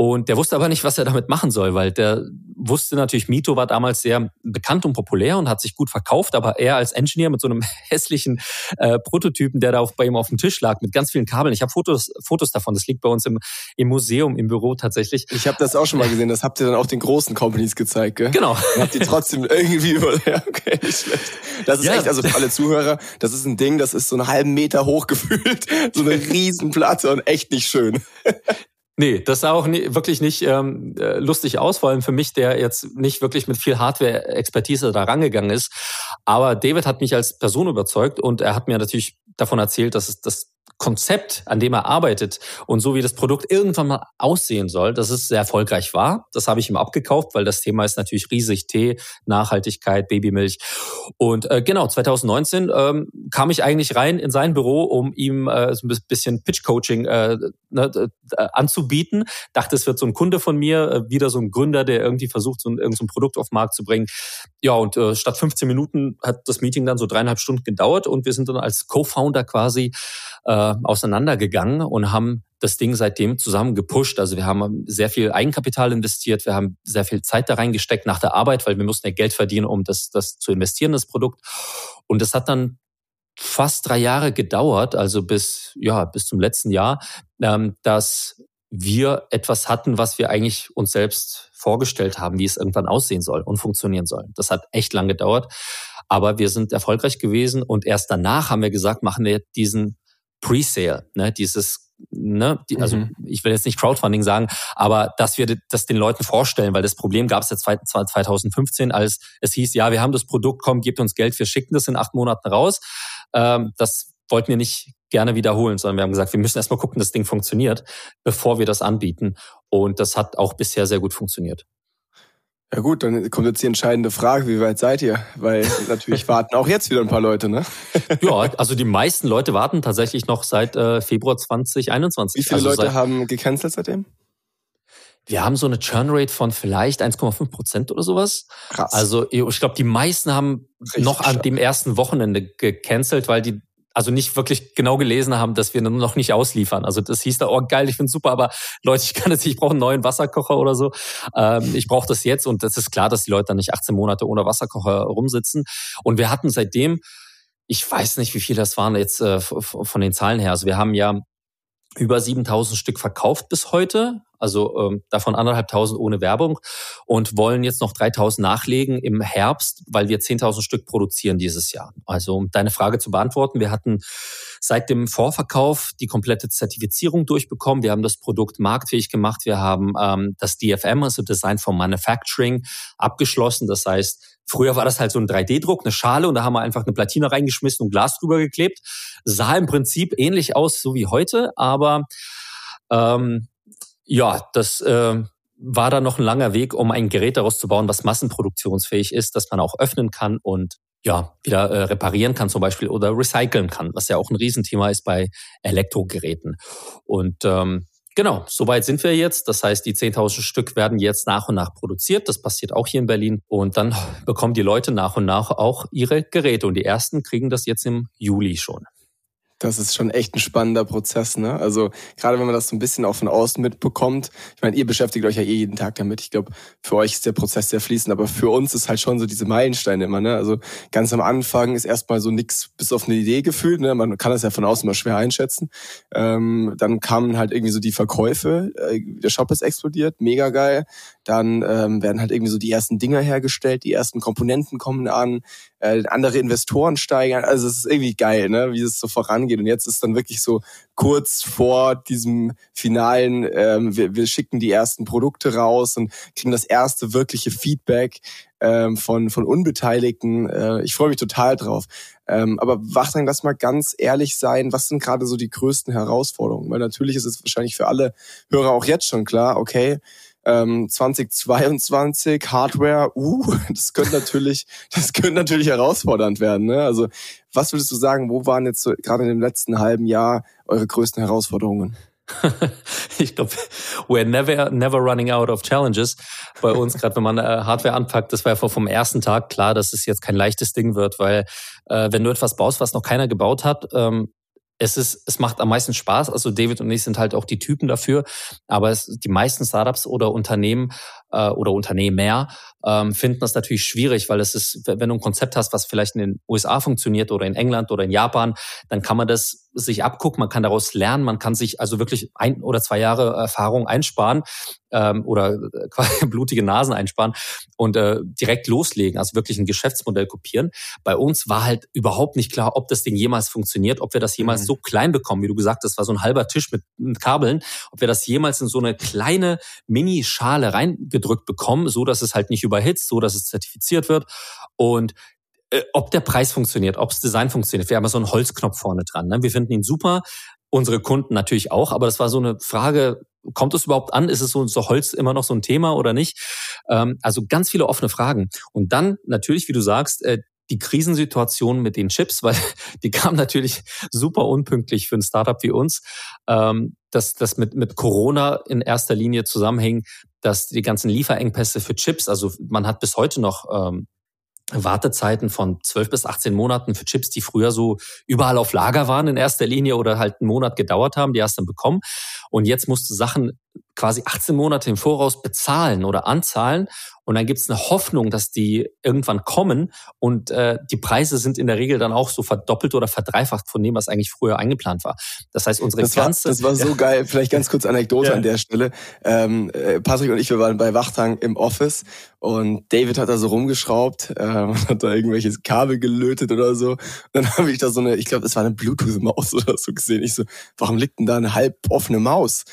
Und der wusste aber nicht, was er damit machen soll, weil der wusste natürlich, Mito war damals sehr bekannt und populär und hat sich gut verkauft, aber er als Engineer mit so einem (laughs) hässlichen äh, Prototypen, der da auf, bei ihm auf dem Tisch lag, mit ganz vielen Kabeln. Ich habe Fotos, Fotos davon, das liegt bei uns im, im Museum, im Büro tatsächlich. Ich habe das auch schon mal gesehen, das habt ihr dann auch den großen Companies gezeigt, gell? Genau. Und habt ihr trotzdem irgendwie über, (laughs) ja, okay, nicht schlecht. Das ist ja. echt, also für alle Zuhörer, das ist ein Ding, das ist so einen halben Meter hoch gefühlt, (laughs) so eine Riesenplatte und echt nicht schön. Nee, das sah auch nie, wirklich nicht ähm, äh, lustig aus, vor allem für mich, der jetzt nicht wirklich mit viel Hardware-Expertise da rangegangen ist. Aber David hat mich als Person überzeugt und er hat mir natürlich davon erzählt, dass es das Konzept, an dem er arbeitet und so wie das Produkt irgendwann mal aussehen soll, dass es sehr erfolgreich war. Das habe ich ihm abgekauft, weil das Thema ist natürlich riesig. Tee, Nachhaltigkeit, Babymilch. Und äh, genau, 2019 ähm, kam ich eigentlich rein in sein Büro, um ihm äh, so ein bisschen Pitch-Coaching äh, ne, äh, anzubieten. Dachte, es wird so ein Kunde von mir, äh, wieder so ein Gründer, der irgendwie versucht, so ein, irgendein so Produkt auf den Markt zu bringen. Ja, und äh, statt 15 Minuten hat das Meeting dann so dreieinhalb Stunden gedauert und wir sind dann als Co-Founder quasi äh, auseinandergegangen und haben das Ding seitdem zusammen gepusht. Also wir haben sehr viel Eigenkapital investiert, wir haben sehr viel Zeit da reingesteckt nach der Arbeit, weil wir mussten ja Geld verdienen, um das, das zu investieren, das Produkt. Und das hat dann fast drei Jahre gedauert, also bis, ja, bis zum letzten Jahr, ähm, dass wir etwas hatten, was wir eigentlich uns selbst vorgestellt haben, wie es irgendwann aussehen soll und funktionieren soll. Das hat echt lang gedauert, aber wir sind erfolgreich gewesen und erst danach haben wir gesagt, machen wir diesen Pre-Sale, ne, dieses Ne, die, also mhm. ich will jetzt nicht Crowdfunding sagen, aber dass wir das den Leuten vorstellen, weil das Problem gab es ja 2015, als es hieß, ja, wir haben das Produkt, komm, gebt uns Geld, wir schicken das in acht Monaten raus. Ähm, das wollten wir nicht gerne wiederholen, sondern wir haben gesagt, wir müssen erstmal gucken, dass das Ding funktioniert, bevor wir das anbieten. Und das hat auch bisher sehr gut funktioniert. Ja gut, dann kommt jetzt die entscheidende Frage, wie weit seid ihr? Weil (laughs) natürlich warten auch jetzt wieder ein paar Leute, ne? (laughs) ja, also die meisten Leute warten tatsächlich noch seit äh, Februar 2021. Wie viele also Leute haben gecancelt seitdem? Wir haben so eine Churn-Rate von vielleicht 1,5 Prozent oder sowas. Krass. Also ich glaube, die meisten haben Richtig noch an dem ersten Wochenende gecancelt, weil die also nicht wirklich genau gelesen haben, dass wir noch nicht ausliefern. Also das hieß da, oh geil, ich finde super, aber Leute, ich kann jetzt, ich brauche einen neuen Wasserkocher oder so. Ähm, ich brauche das jetzt und das ist klar, dass die Leute dann nicht 18 Monate ohne Wasserkocher rumsitzen. Und wir hatten seitdem, ich weiß nicht, wie viel das waren jetzt äh, von den Zahlen her. Also wir haben ja über 7000 Stück verkauft bis heute, also ähm, davon anderthalbtausend ohne Werbung und wollen jetzt noch 3000 nachlegen im Herbst, weil wir 10.000 Stück produzieren dieses Jahr. Also um deine Frage zu beantworten, wir hatten seit dem Vorverkauf die komplette Zertifizierung durchbekommen. Wir haben das Produkt marktfähig gemacht. Wir haben ähm, das DFM, also Design for Manufacturing, abgeschlossen. Das heißt, Früher war das halt so ein 3D-Druck, eine Schale und da haben wir einfach eine Platine reingeschmissen und Glas drüber geklebt. Sah im Prinzip ähnlich aus, so wie heute, aber ähm, ja, das äh, war dann noch ein langer Weg, um ein Gerät daraus zu bauen, was massenproduktionsfähig ist, dass man auch öffnen kann und ja, wieder äh, reparieren kann zum Beispiel oder recyceln kann, was ja auch ein Riesenthema ist bei Elektrogeräten. Und ähm, Genau, soweit sind wir jetzt. Das heißt, die 10.000 Stück werden jetzt nach und nach produziert. Das passiert auch hier in Berlin. Und dann bekommen die Leute nach und nach auch ihre Geräte. Und die ersten kriegen das jetzt im Juli schon. Das ist schon echt ein spannender Prozess, ne? Also gerade wenn man das so ein bisschen auch von außen mitbekommt. Ich meine, ihr beschäftigt euch ja eh jeden Tag damit. Ich glaube, für euch ist der Prozess sehr fließend, aber für uns ist halt schon so diese Meilensteine immer, ne? Also ganz am Anfang ist erstmal so nix bis auf eine Idee gefühlt, ne? Man kann das ja von außen mal schwer einschätzen. Ähm, dann kamen halt irgendwie so die Verkäufe. Äh, der Shop ist explodiert, mega geil. Dann ähm, werden halt irgendwie so die ersten Dinger hergestellt, die ersten Komponenten kommen an, äh, andere Investoren steigern. Also es ist irgendwie geil, ne? Wie es so vorangeht angeht. Und jetzt ist dann wirklich so kurz vor diesem finalen, ähm, wir, wir schicken die ersten Produkte raus und kriegen das erste wirkliche Feedback ähm, von, von Unbeteiligten. Äh, ich freue mich total drauf. Ähm, aber Wachtank, lass mal ganz ehrlich sein, was sind gerade so die größten Herausforderungen? Weil natürlich ist es wahrscheinlich für alle Hörer auch jetzt schon klar, okay, ähm, 2022 Hardware, uh, (laughs) das könnte natürlich, das könnte natürlich herausfordernd werden. Ne? Also was würdest du sagen, wo waren jetzt so, gerade in dem letzten halben Jahr eure größten Herausforderungen? (laughs) ich glaube, we're never, never running out of challenges. Bei uns, gerade wenn man äh, Hardware anpackt, das war ja vom ersten Tag klar, dass es jetzt kein leichtes Ding wird, weil äh, wenn du etwas baust, was noch keiner gebaut hat, ähm, es ist, es macht am meisten Spaß. Also David und ich sind halt auch die Typen dafür. Aber es, die meisten Startups oder Unternehmen äh, oder Unternehmer ähm, finden das natürlich schwierig, weil es ist, wenn du ein Konzept hast, was vielleicht in den USA funktioniert oder in England oder in Japan, dann kann man das sich abgucken, man kann daraus lernen, man kann sich also wirklich ein oder zwei Jahre Erfahrung einsparen ähm, oder (laughs) quasi blutige Nasen einsparen und äh, direkt loslegen, also wirklich ein Geschäftsmodell kopieren. Bei uns war halt überhaupt nicht klar, ob das Ding jemals funktioniert, ob wir das jemals mhm. so klein bekommen, wie du gesagt hast, war so ein halber Tisch mit, mit Kabeln, ob wir das jemals in so eine kleine Mini-Schale reingedrückt bekommen, so dass es halt nicht überhitzt, so dass es zertifiziert wird und äh, ob der Preis funktioniert, ob das Design funktioniert. Wir haben ja so einen Holzknopf vorne dran. Ne? Wir finden ihn super, unsere Kunden natürlich auch, aber das war so eine Frage, kommt es überhaupt an? Ist es so, so Holz immer noch so ein Thema oder nicht? Ähm, also ganz viele offene Fragen. Und dann natürlich, wie du sagst, äh, die Krisensituation mit den Chips, weil (laughs) die kam natürlich super unpünktlich für ein Startup wie uns, ähm, dass das mit, mit Corona in erster Linie zusammenhängt, dass die ganzen Lieferengpässe für Chips, also man hat bis heute noch ähm, Wartezeiten von 12 bis 18 Monaten für Chips, die früher so überall auf Lager waren in erster Linie oder halt einen Monat gedauert haben, die hast du dann bekommen. Und jetzt musst du Sachen quasi 18 Monate im Voraus bezahlen oder anzahlen. Und dann gibt es eine Hoffnung, dass die irgendwann kommen. Und äh, die Preise sind in der Regel dann auch so verdoppelt oder verdreifacht von dem, was eigentlich früher eingeplant war. Das heißt, unsere das ganze... War, das war so ja. geil. Vielleicht ganz kurz Anekdote ja. an der Stelle. Ähm, äh, Patrick und ich, wir waren bei Wachtang im Office und David hat da so rumgeschraubt, (laughs) äh, hat da irgendwelche Kabel gelötet oder so. Und dann (laughs) habe ich da so eine, ich glaube, es war eine Bluetooth-Maus (laughs) oder so gesehen. Ich so, warum liegt denn da eine halb offene Maus?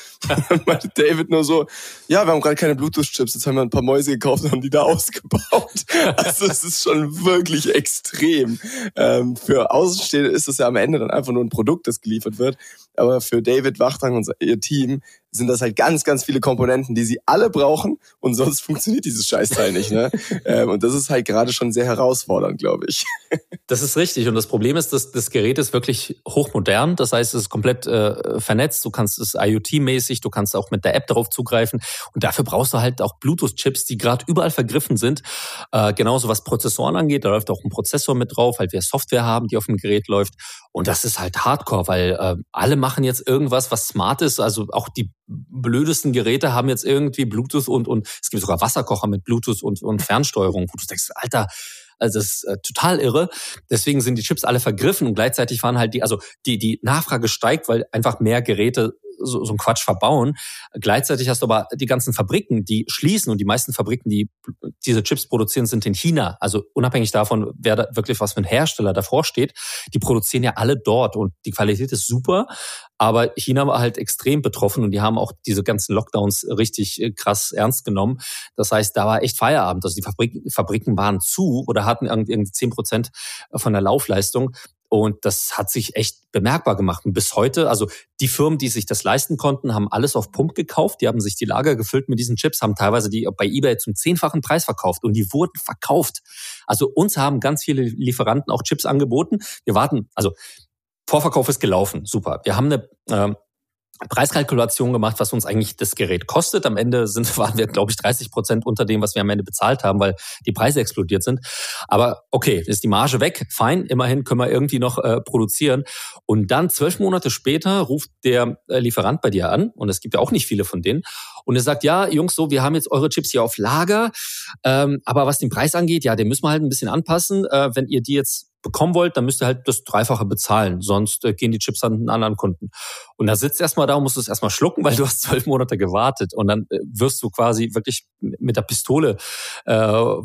(laughs) David nur so, ja, wir haben gerade keine Bluetooth-Chips, jetzt haben wir ein paar Mäuse gekauft und haben die da (laughs) ausgebaut. Also es ist schon wirklich extrem. Ähm, für Außenstehende ist es ja am Ende dann einfach nur ein Produkt, das geliefert wird. Aber für David Wachtang und ihr Team sind das halt ganz, ganz viele Komponenten, die sie alle brauchen und sonst (laughs) funktioniert dieses Scheißteil nicht. Ne? ähm, und das ist halt gerade schon sehr herausfordernd, glaube ich. (laughs) das ist richtig. Und das Problem ist, dass das Gerät ist wirklich hochmodern. Das heißt, es ist komplett äh, vernetzt. Du kannst es IoT-mäßig, du kannst auch mit der App darauf zugreifen. Und dafür brauchst du halt auch Bluetooth-Chips, die gerade überall vergriffen sind. Äh, genauso was Prozessoren angeht, da läuft auch ein Prozessor mit drauf, halt wir Software haben, die auf dem Gerät läuft. Und das ist halt Hardcore, weil äh, alle machen jetzt irgendwas, was smart ist. Also auch die blödesten Geräte haben jetzt irgendwie Bluetooth und, und es gibt sogar Wasserkocher mit Bluetooth und, und Fernsteuerung, wo du denkst, Alter, also das ist äh, total irre. Deswegen sind die Chips alle vergriffen und gleichzeitig waren halt die, also die, die Nachfrage steigt, weil einfach mehr Geräte so, so ein Quatsch verbauen. Gleichzeitig hast du aber die ganzen Fabriken, die schließen und die meisten Fabriken, die diese Chips produzieren, sind in China. Also unabhängig davon, wer da wirklich was für ein Hersteller davor steht, die produzieren ja alle dort und die Qualität ist super. Aber China war halt extrem betroffen und die haben auch diese ganzen Lockdowns richtig äh, krass ernst genommen. Das heißt, da war echt Feierabend. Also die Fabriken, Fabriken waren zu oder hatten irgendwie zehn Prozent von der Laufleistung. Und das hat sich echt bemerkbar gemacht. Und bis heute, also die Firmen, die sich das leisten konnten, haben alles auf Pump gekauft. Die haben sich die Lager gefüllt mit diesen Chips, haben teilweise die bei eBay zum zehnfachen Preis verkauft und die wurden verkauft. Also uns haben ganz viele Lieferanten auch Chips angeboten. Wir warten, also Vorverkauf ist gelaufen, super. Wir haben eine äh, Preiskalkulation gemacht, was uns eigentlich das Gerät kostet. Am Ende sind, (laughs) waren wir, glaube ich, 30 Prozent unter dem, was wir am Ende bezahlt haben, weil die Preise explodiert sind. Aber okay, ist die Marge weg, fein, immerhin können wir irgendwie noch äh, produzieren. Und dann zwölf Monate später ruft der äh, Lieferant bei dir an, und es gibt ja auch nicht viele von denen, und er sagt, ja, Jungs, so, wir haben jetzt eure Chips hier auf Lager, ähm, aber was den Preis angeht, ja, den müssen wir halt ein bisschen anpassen. Äh, wenn ihr die jetzt bekommen wollt, dann müsst ihr halt das Dreifache bezahlen, sonst äh, gehen die Chips an einen anderen Kunden. Und da sitzt erstmal da und musst es erstmal schlucken, (laughs) weil du hast zwölf Monate gewartet und dann äh, wirst du quasi wirklich mit der Pistole äh,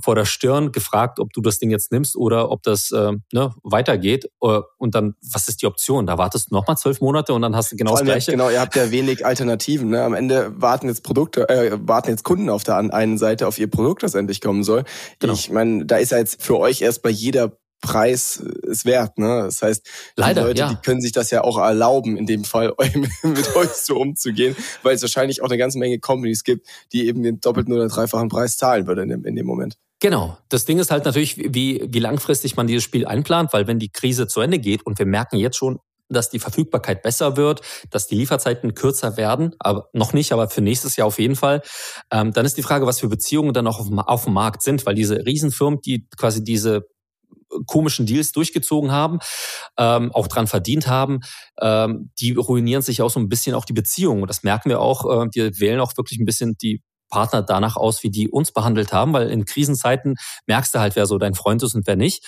vor der Stirn gefragt, ob du das Ding jetzt nimmst oder ob das äh, ne, weitergeht. Äh, und dann, was ist die Option? Da wartest du nochmal zwölf Monate und dann hast du genau das Gleiche. Genau, ihr habt ja wenig Alternativen. Ne? Am Ende warten jetzt Produkte, äh, warten jetzt Kunden auf der einen Seite auf ihr Produkt, das endlich kommen soll. Genau. Ich meine, da ist ja jetzt für euch erst bei jeder Preis ist wert. Ne? Das heißt, die Leider, Leute, ja. die können sich das ja auch erlauben, in dem Fall (laughs) mit euch so umzugehen, weil es wahrscheinlich auch eine ganze Menge Companies gibt, die eben den doppelten oder dreifachen Preis zahlen würden in dem, in dem Moment. Genau. Das Ding ist halt natürlich, wie, wie langfristig man dieses Spiel einplant, weil wenn die Krise zu Ende geht und wir merken jetzt schon, dass die Verfügbarkeit besser wird, dass die Lieferzeiten kürzer werden, aber noch nicht, aber für nächstes Jahr auf jeden Fall. Ähm, dann ist die Frage, was für Beziehungen dann auch auf, auf dem Markt sind, weil diese Riesenfirmen, die quasi diese komischen Deals durchgezogen haben, ähm, auch dran verdient haben, ähm, die ruinieren sich auch so ein bisschen auch die Beziehungen. Und das merken wir auch. Äh, wir wählen auch wirklich ein bisschen die Partner danach aus, wie die uns behandelt haben, weil in Krisenzeiten merkst du halt, wer so dein Freund ist und wer nicht.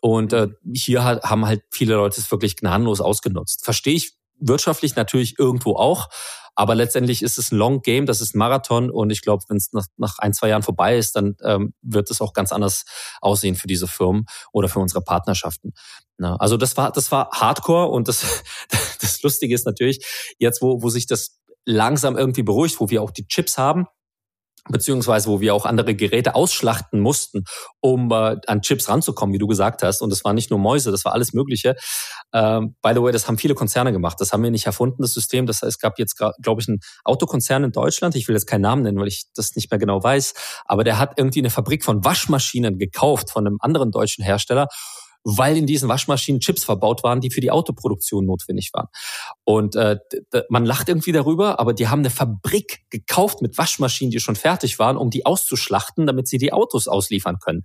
Und äh, hier haben halt viele Leute es wirklich gnadenlos ausgenutzt. Verstehe ich wirtschaftlich natürlich irgendwo auch, aber letztendlich ist es ein Long Game, das ist ein Marathon und ich glaube, wenn es nach, nach ein, zwei Jahren vorbei ist, dann ähm, wird es auch ganz anders aussehen für diese Firmen oder für unsere Partnerschaften. Na, also das war, das war Hardcore und das, (laughs) das Lustige ist natürlich, jetzt wo, wo sich das langsam irgendwie beruhigt, wo wir auch die Chips haben, beziehungsweise wo wir auch andere Geräte ausschlachten mussten, um äh, an Chips ranzukommen, wie du gesagt hast. Und das war nicht nur Mäuse, das war alles Mögliche. Ähm, by the way, das haben viele Konzerne gemacht. Das haben wir nicht erfunden, das System. Das heißt, es gab jetzt, glaube ich, einen Autokonzern in Deutschland. Ich will jetzt keinen Namen nennen, weil ich das nicht mehr genau weiß. Aber der hat irgendwie eine Fabrik von Waschmaschinen gekauft von einem anderen deutschen Hersteller weil in diesen Waschmaschinen Chips verbaut waren, die für die Autoproduktion notwendig waren. Und äh, man lacht irgendwie darüber, aber die haben eine Fabrik gekauft mit Waschmaschinen, die schon fertig waren, um die auszuschlachten, damit sie die Autos ausliefern können.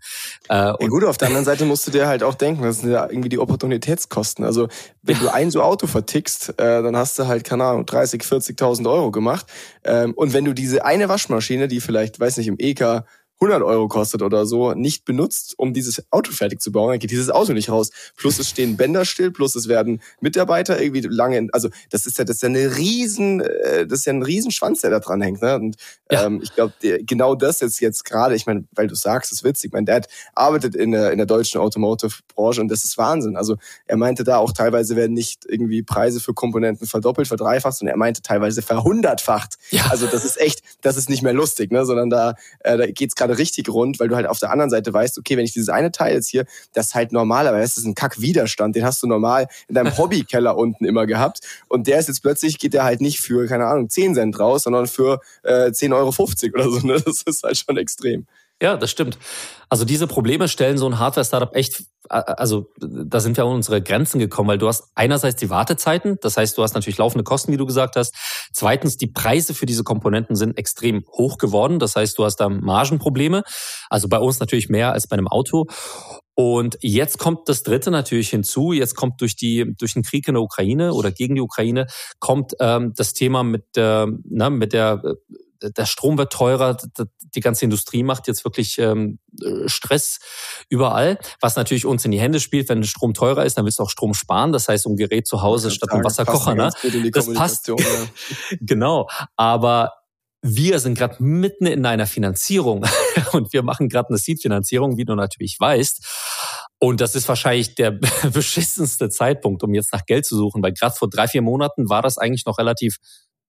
Äh, ja, gut, auf der anderen Seite musst du dir halt auch denken, das sind ja irgendwie die Opportunitätskosten. Also wenn du ein so Auto vertickst, äh, dann hast du halt, keine Ahnung, 30, 40.000 Euro gemacht. Ähm, und wenn du diese eine Waschmaschine, die vielleicht, weiß nicht, im EK 100 Euro kostet oder so, nicht benutzt, um dieses Auto fertig zu bauen, dann geht dieses Auto nicht raus. Plus es stehen Bänder still, plus es werden Mitarbeiter irgendwie lange, in, also das ist ja, das ist ja eine riesen, äh, das ist ja ein riesen Schwanz, der da dran hängt. Ne? Und ja. ähm, ich glaube, genau das jetzt jetzt gerade, ich meine, weil du sagst, ist witzig. Mein Dad arbeitet in der in der deutschen Automotive-Branche und das ist Wahnsinn. Also er meinte da auch teilweise werden nicht irgendwie Preise für Komponenten verdoppelt, verdreifacht, sondern er meinte teilweise verhundertfacht. Ja. Also das ist echt, das ist nicht mehr lustig, ne? sondern da, äh, da geht's gerade richtig rund, weil du halt auf der anderen Seite weißt, okay, wenn ich dieses eine Teil jetzt hier, das ist halt normal, aber das ist ein Kackwiderstand, den hast du normal in deinem (laughs) Hobbykeller unten immer gehabt und der ist jetzt plötzlich, geht der halt nicht für, keine Ahnung, 10 Cent raus, sondern für äh, 10,50 Euro oder so. Ne? Das ist halt schon extrem. Ja, das stimmt. Also diese Probleme stellen so ein Hardware-Startup echt, also da sind wir an unsere Grenzen gekommen, weil du hast einerseits die Wartezeiten, das heißt, du hast natürlich laufende Kosten, wie du gesagt hast. Zweitens, die Preise für diese Komponenten sind extrem hoch geworden, das heißt, du hast da Margenprobleme. Also bei uns natürlich mehr als bei einem Auto. Und jetzt kommt das Dritte natürlich hinzu. Jetzt kommt durch die durch den Krieg in der Ukraine oder gegen die Ukraine kommt ähm, das Thema mit äh, na, mit der der Strom wird teurer, die ganze Industrie macht jetzt wirklich ähm, Stress überall, was natürlich uns in die Hände spielt. Wenn der Strom teurer ist, dann willst du auch Strom sparen. Das heißt, um Gerät zu Hause statt um Wasserkocher. Ne? Das passt. Ja. (laughs) genau. Aber wir sind gerade mitten in einer Finanzierung (laughs) und wir machen gerade eine Seed-Finanzierung, wie du natürlich weißt. Und das ist wahrscheinlich der (laughs) beschissenste Zeitpunkt, um jetzt nach Geld zu suchen, weil gerade vor drei, vier Monaten war das eigentlich noch relativ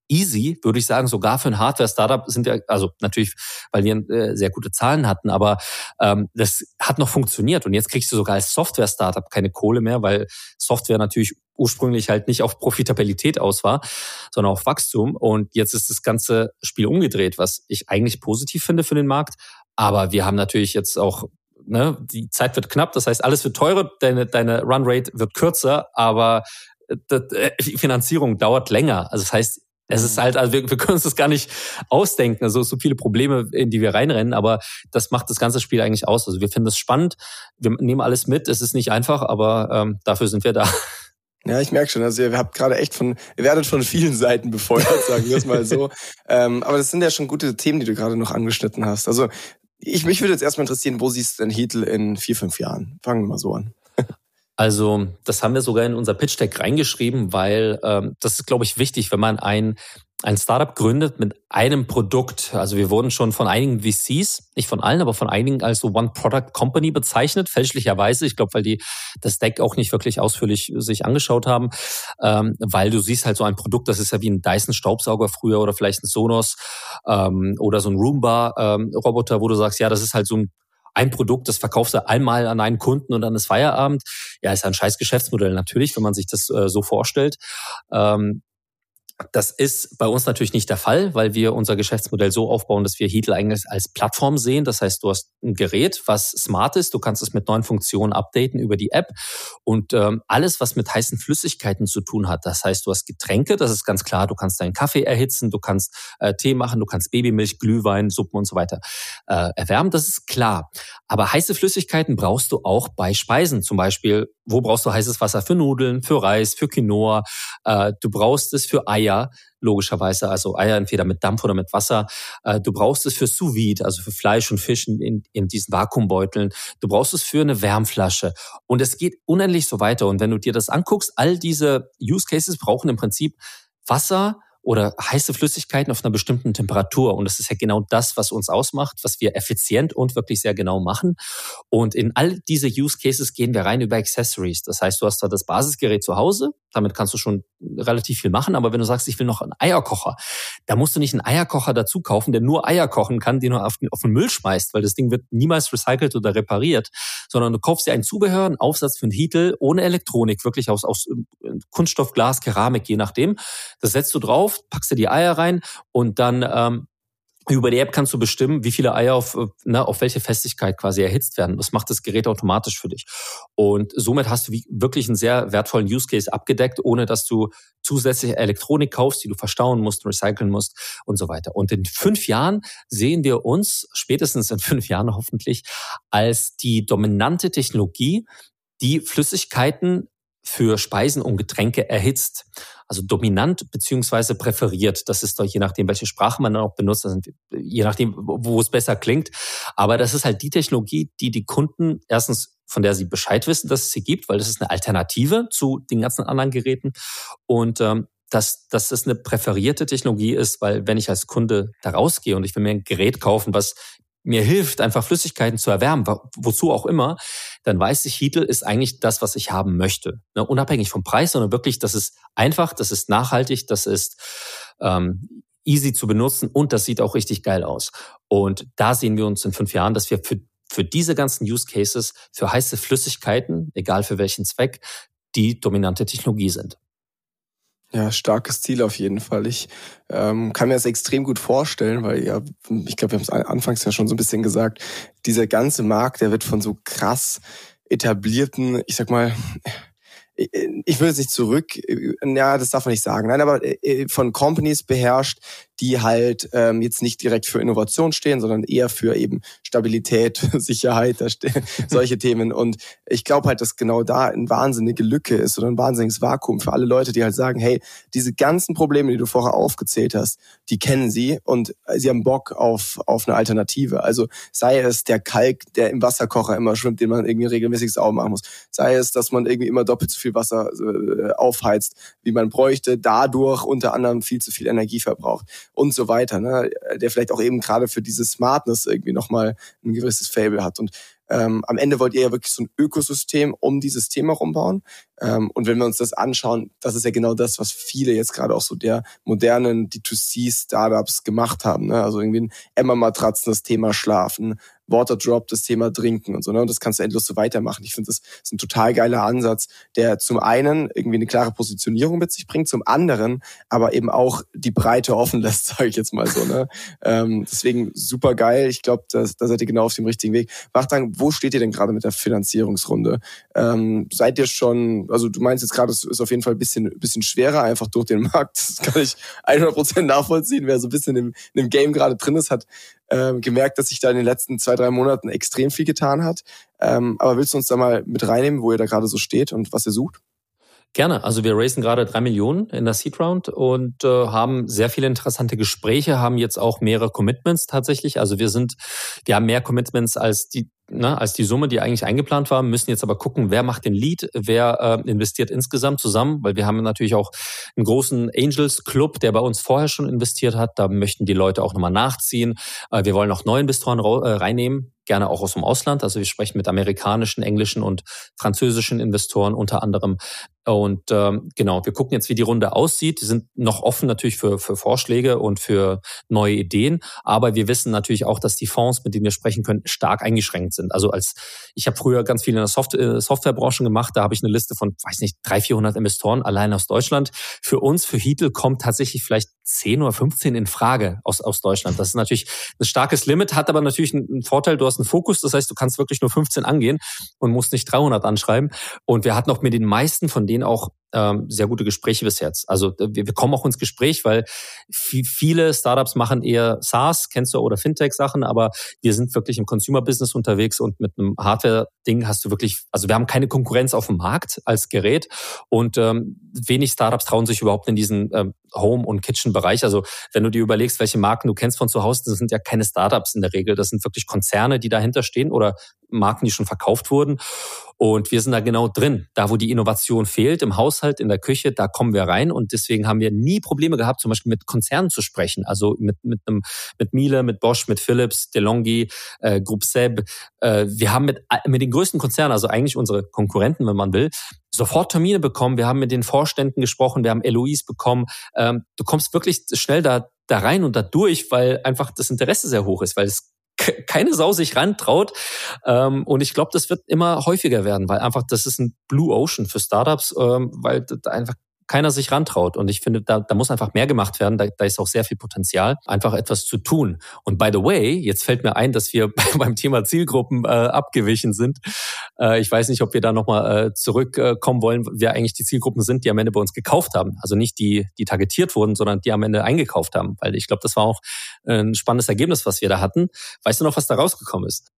easy, würde ich sagen, sogar für ein Hardware-Startup sind ja, also natürlich, weil wir äh, sehr gute Zahlen hatten, aber ähm, das hat noch funktioniert. Und jetzt kriegst du sogar als Software-Startup keine Kohle mehr, weil Software natürlich ursprünglich halt nicht auf Profitabilität aus war, sondern auf Wachstum. Und jetzt ist das ganze Spiel umgedreht, was ich eigentlich positiv finde für den Markt. Aber wir haben natürlich jetzt auch Ne, die Zeit wird knapp, das heißt, alles wird teurer, deine, deine Runrate wird kürzer, aber die Finanzierung dauert länger. Also das heißt, Es ist halt, also wir, wir können uns das gar nicht ausdenken. Also so viele Probleme, in die wir reinrennen, aber das macht das ganze Spiel eigentlich aus. Also wir finden es spannend, wir nehmen alles mit. Es ist nicht einfach, aber ähm, dafür sind wir da. Ja, ich merke schon. Also ihr habt gerade echt von, ihr werdet von vielen Seiten befeuert, sagen wir es mal so. (laughs) ähm, aber das sind ja schon gute Themen, die du gerade noch angeschnitten hast. Also ich, mich würde jetzt erstmal interessieren, wo siehst du denn Heatl in vier, fünf Jahren? Fangen wir mal so an. Also das haben wir sogar in unser Pitch Deck reingeschrieben, weil ähm, das ist, glaube ich, wichtig, wenn man ein ein Startup gründet mit einem Produkt. Also wir wurden schon von einigen VCs, nicht von allen, aber von einigen als so One Product Company bezeichnet, fälschlicherweise. Ich glaube, weil die das Deck auch nicht wirklich ausführlich sich angeschaut haben, ähm, weil du siehst halt so ein Produkt, das ist ja wie ein Dyson Staubsauger früher oder vielleicht ein Sonos ähm, oder so ein Roomba ähm, wo du sagst, ja, das ist halt so ein ein Produkt, das verkaufst du einmal an einen Kunden und dann ist Feierabend. Ja, ist ein scheiß Geschäftsmodell natürlich, wenn man sich das äh, so vorstellt. Ähm, das ist bei uns natürlich nicht der Fall, weil wir unser Geschäftsmodell so aufbauen, dass wir Heatl eigentlich als Plattform sehen. Das heißt, du hast ein Gerät, was smart ist. Du kannst es mit neuen Funktionen updaten über die App. Und ähm, alles, was mit heißen Flüssigkeiten zu tun hat, das heißt, du hast Getränke, das ist ganz klar. Du kannst deinen Kaffee erhitzen, du kannst äh, Tee machen, du kannst Babymilch, Glühwein, Suppen und so weiter äh, erwärmen. Das ist klar. Aber heiße Flüssigkeiten brauchst du auch bei Speisen. Zum Beispiel, wo brauchst du heißes Wasser für Nudeln, für Reis, für Quinoa? Äh, du brauchst es für Eier Eier, logischerweise, also Eier entweder mit Dampf oder mit Wasser. Äh, du brauchst es für sous vide, also für Fleisch und Fisch in, in diesen Vakuumbeuteln. Du brauchst es für eine Wärmflasche. Und es geht unendlich so weiter. Und wenn du dir das anguckst, all diese Use Cases brauchen im Prinzip Wasser, oder heiße Flüssigkeiten auf einer bestimmten Temperatur. Und das ist ja genau das, was uns ausmacht, was wir effizient und wirklich sehr genau machen. Und in all diese Use Cases gehen wir rein über Accessories. Das heißt, du hast zwar das Basisgerät zu Hause, damit kannst du schon relativ viel machen, aber wenn du sagst, ich will noch einen Eierkocher, da musst du nicht einen Eierkocher dazu kaufen, der nur Eier kochen kann, den du auf den, auf den Müll schmeißt, weil das Ding wird niemals recycelt oder repariert, sondern du kaufst dir ein Zubehör, einen Aufsatz für einen Heatle ohne Elektronik, wirklich aus, aus äh, Kunststoff, Glas, Keramik, je nachdem. Das setzt du drauf, packst du die Eier rein und dann ähm, über die App kannst du bestimmen, wie viele Eier auf, ne, auf welche Festigkeit quasi erhitzt werden. Das macht das Gerät automatisch für dich. Und somit hast du wirklich einen sehr wertvollen Use Case abgedeckt, ohne dass du zusätzliche Elektronik kaufst, die du verstauen musst, recyceln musst und so weiter. Und in fünf Jahren sehen wir uns, spätestens in fünf Jahren hoffentlich, als die dominante Technologie, die Flüssigkeiten für Speisen und Getränke erhitzt. Also dominant beziehungsweise präferiert. Das ist doch je nachdem, welche Sprache man dann auch benutzt, also je nachdem, wo es besser klingt. Aber das ist halt die Technologie, die die Kunden erstens von der sie Bescheid wissen, dass es sie gibt, weil das ist eine Alternative zu den ganzen anderen Geräten. Und ähm, dass, dass das eine präferierte Technologie ist, weil wenn ich als Kunde da rausgehe und ich will mir ein Gerät kaufen, was mir hilft, einfach Flüssigkeiten zu erwärmen, wozu auch immer, dann weiß ich, Heatle ist eigentlich das, was ich haben möchte. Ne? Unabhängig vom Preis, sondern wirklich, das ist einfach, das ist nachhaltig, das ist ähm, easy zu benutzen und das sieht auch richtig geil aus. Und da sehen wir uns in fünf Jahren, dass wir für, für diese ganzen Use Cases, für heiße Flüssigkeiten, egal für welchen Zweck, die dominante Technologie sind. Ja, starkes Ziel auf jeden Fall. Ich ähm, kann mir das extrem gut vorstellen, weil ja, ich glaube, wir haben es anfangs ja schon so ein bisschen gesagt, dieser ganze Markt, der wird von so krass etablierten, ich sag mal, ich will jetzt nicht zurück, ja, das darf man nicht sagen, nein, aber äh, von Companies beherrscht, die halt ähm, jetzt nicht direkt für Innovation stehen, sondern eher für eben Stabilität, (laughs) Sicherheit, (laughs) solche Themen. Und ich glaube halt, dass genau da eine wahnsinnige Lücke ist oder ein wahnsinniges Vakuum für alle Leute, die halt sagen, hey, diese ganzen Probleme, die du vorher aufgezählt hast, die kennen sie und sie haben Bock auf, auf eine Alternative. Also sei es der Kalk, der im Wasserkocher immer schwimmt, den man irgendwie regelmäßig sauber machen muss. Sei es, dass man irgendwie immer doppelt so viel Wasser äh, aufheizt, wie man bräuchte, dadurch unter anderem viel zu viel Energie verbraucht und so weiter, ne? der vielleicht auch eben gerade für diese Smartness irgendwie nochmal ein gewisses Fable hat. Und ähm, am Ende wollt ihr ja wirklich so ein Ökosystem um dieses Thema rumbauen. Ähm, und wenn wir uns das anschauen, das ist ja genau das, was viele jetzt gerade auch so der modernen D2C-Startups gemacht haben. Ne? Also irgendwie ein Emma-Matratzen, das Thema Schlafen, Waterdrop, das Thema Trinken und so. Ne? Und das kannst du endlos so weitermachen. Ich finde, das ist ein total geiler Ansatz, der zum einen irgendwie eine klare Positionierung mit sich bringt, zum anderen aber eben auch die Breite offen (laughs) lässt, sage ich jetzt mal so. Ne? ähm, deswegen super geil. Ich glaube, da seid ihr genau auf dem richtigen Weg. Wachtang, wo steht ihr denn gerade mit der Finanzierungsrunde? Ähm, seid ihr schon, also du meinst jetzt gerade, es ist auf jeden Fall ein bisschen, bisschen schwerer, einfach durch den Markt. Das kann ich (laughs) 100% nachvollziehen. Wer so ein bisschen im, im Game gerade drin ist, hat ähm, gemerkt, dass sich da in den letzten zwei, drei Monaten extrem viel getan hat. Ähm, aber willst du uns da mal mit reinnehmen, wo ihr da gerade so steht und was ihr sucht? Gerne. Also wir raisen gerade drei Millionen in der Seed Round und äh, haben sehr viele interessante Gespräche, haben jetzt auch mehrere Commitments tatsächlich. Also wir sind, wir haben mehr Commitments als die ne, als die Summe, die eigentlich eingeplant war, müssen jetzt aber gucken, wer macht den Lead, wer äh, investiert insgesamt zusammen, weil wir haben natürlich auch einen großen Angels Club, der bei uns vorher schon investiert hat. Da möchten die Leute auch nochmal nachziehen. Äh, wir wollen auch neue Investoren äh, reinnehmen, gerne auch aus dem Ausland. Also wir sprechen mit amerikanischen, englischen und französischen Investoren unter anderem. Und ähm, genau, wir gucken jetzt, wie die Runde aussieht. Die sind noch offen natürlich für, für Vorschläge und für neue Ideen. Aber wir wissen natürlich auch, dass die Fonds, mit denen wir sprechen können, stark eingeschränkt sind. Also als ich habe früher ganz viel in der Soft äh, Softwarebranche gemacht, da habe ich eine Liste von, weiß nicht, 300, 400 Investoren allein aus Deutschland. Für uns, für Heatle kommt tatsächlich vielleicht 10 oder 15 in Frage aus, aus Deutschland. Das ist natürlich ein starkes Limit, hat aber natürlich einen Vorteil, du hast einen Fokus, das heißt, du kannst wirklich nur 15 angehen und musst nicht 300 anschreiben. Und wir hatten auch mit den meisten von denen auch ähm, sehr gute Gespräche bis jetzt. Also wir, wir kommen auch ins Gespräch, weil viele Startups machen eher SaaS, kennst du, oder Fintech-Sachen, aber wir sind wirklich im Consumer-Business unterwegs und mit einem Hardware-Ding hast du wirklich, also wir haben keine Konkurrenz auf dem Markt als Gerät und ähm, wenig Startups trauen sich überhaupt in diesen ähm, Home- und Kitchen-Bereich. Also wenn du dir überlegst, welche Marken du kennst von zu Hause, das sind ja keine Startups in der Regel, das sind wirklich Konzerne, die dahinter stehen oder Marken, die schon verkauft wurden. Und wir sind da genau drin. Da, wo die Innovation fehlt, im Haushalt, in der Küche, da kommen wir rein. Und deswegen haben wir nie Probleme gehabt, zum Beispiel mit Konzernen zu sprechen. Also mit, mit, einem, mit Miele, mit Bosch, mit Philips, DeLonghi, äh, Group Seb. Äh, wir haben mit, mit den größten Konzernen, also eigentlich unsere Konkurrenten, wenn man will, sofort Termine bekommen. Wir haben mit den Vorständen gesprochen, wir haben LOIs bekommen. Ähm, du kommst wirklich schnell da, da rein und da durch, weil einfach das Interesse sehr hoch ist, weil es keine Sau sich rantraut. Ähm, und ich glaube, das wird immer häufiger werden, weil einfach das ist ein Blue Ocean für Startups, ähm, weil da einfach keiner sich rantraut. Und ich finde, da, da muss einfach mehr gemacht werden. Da, da ist auch sehr viel Potenzial, einfach etwas zu tun. Und by the way, jetzt fällt mir ein, dass wir (laughs) beim Thema Zielgruppen äh, abgewichen sind. Äh, ich weiß nicht, ob wir da nochmal äh, zurückkommen wollen, wer eigentlich die Zielgruppen sind, die am Ende bei uns gekauft haben. Also nicht die, die targetiert wurden, sondern die am Ende eingekauft haben. Weil ich glaube, das war auch ein spannendes Ergebnis, was wir da hatten. Weißt du noch, was da rausgekommen ist?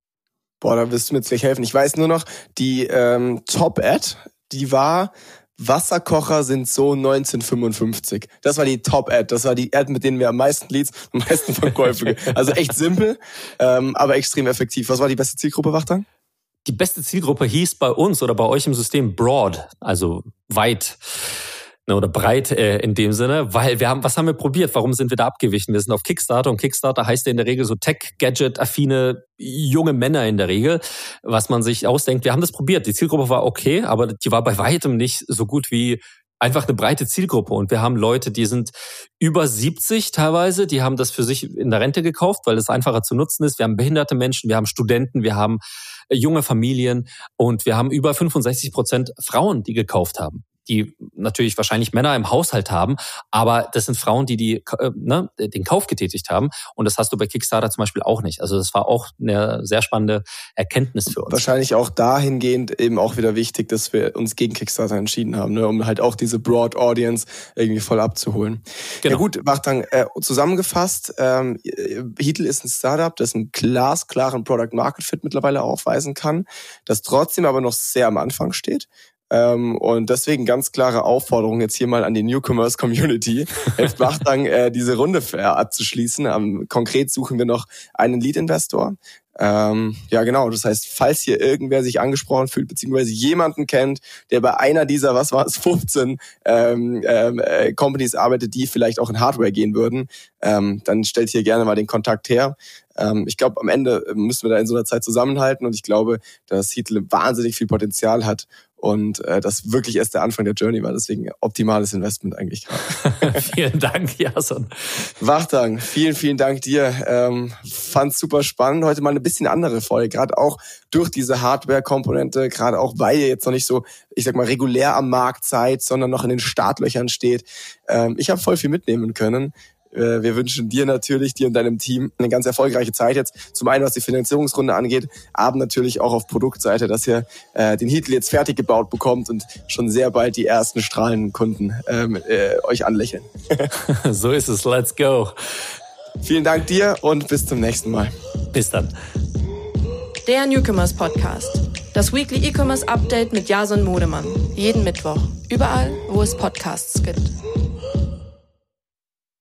Boah, da wirst du mir jetzt gleich helfen. Ich weiß nur noch, die ähm, Top-Ad, die war Wasserkocher sind so 1955. Das war die Top-Ad. Das war die Ad, mit denen wir am meisten Leads, am meisten Verkäufe. also echt simpel, (laughs) ähm, aber extrem effektiv. Was war die beste Zielgruppe, Wachtang? Die beste Zielgruppe hieß bei uns oder bei euch im System Broad, also weit ne, oder breit äh, in dem Sinne, weil wir haben, was haben wir probiert? Warum sind wir da abgewichen? Wir sind auf Kickstarter und Kickstarter heißt ja in der Regel so Tech-Gadget-affine junge Männer in der Regel, was man sich ausdenkt. Wir haben das probiert. Die Zielgruppe war okay, aber die war bei weitem nicht so gut wie einfach eine breite Zielgruppe und wir haben Leute, die sind über 70 teilweise, die haben das für sich in der Rente gekauft, weil es einfacher zu nutzen ist. Wir haben behinderte Menschen, wir haben Studenten, wir haben äh, junge Familien und wir haben über 65 Prozent Frauen, die gekauft haben die natürlich wahrscheinlich Männer im Haushalt haben, aber das sind Frauen, die, die äh, ne, den Kauf getätigt haben. Und das hast du bei Kickstarter zum Beispiel auch nicht. Also das war auch eine sehr spannende Erkenntnis für uns. Wahrscheinlich auch dahingehend eben auch wieder wichtig, dass wir uns gegen Kickstarter entschieden haben, ne, um halt auch diese Broad Audience irgendwie voll abzuholen. Genau. Ja gut, Wachtang, äh, zusammengefasst, ähm, Heatle ist ein Startup, das einen glasklaren Product Market Fit mittlerweile aufweisen kann, das trotzdem aber noch sehr am Anfang steht. Ähm, und deswegen ganz klare Aufforderung jetzt hier mal an die Newcomers Community. Helft (laughs) Wachtang, äh, diese Runde abzuschließen. Ähm, konkret suchen wir noch einen Lead-Investor. Ähm, ja, genau. Das heißt, falls hier irgendwer sich angesprochen fühlt, beziehungsweise jemanden kennt, der bei einer dieser, was war es, 15 ähm, äh, Companies arbeitet, die vielleicht auch in Hardware gehen würden, ähm, dann stellt hier gerne mal den Kontakt her. Ähm, ich glaube, am Ende müssen wir da in so einer Zeit zusammenhalten und ich glaube, dass Heatle wahnsinnig viel Potenzial hat und äh, das wirklich erst der Anfang der Journey war. Deswegen optimales Investment eigentlich gerade. (laughs) (laughs) vielen Dank, Jason. Wachtang, vielen, vielen Dank dir. Ähm, fand es super spannend. Heute mal eine bisschen andere Folge, gerade auch durch diese Hardware-Komponente, gerade auch weil ihr jetzt noch nicht so, ich sag mal, regulär am Markt seid, sondern noch in den Startlöchern steht. Ähm, ich habe voll viel mitnehmen können. Äh, wir wünschen dir natürlich, dir und deinem Team eine ganz erfolgreiche Zeit jetzt. Zum einen, was die Finanzierungsrunde angeht, aber natürlich auch auf Produktseite, dass ihr äh, den Heatle jetzt fertig gebaut bekommt und schon sehr bald die ersten strahlenden Kunden ähm, äh, euch anlächeln. (laughs) (laughs) so ist es. Let's go. Vielen Dank dir und bis zum nächsten Mal. Bis dann. Der Newcomers Podcast. Das Weekly E-Commerce Update mit Jason Modemann. Jeden Mittwoch. Überall, wo es Podcasts gibt.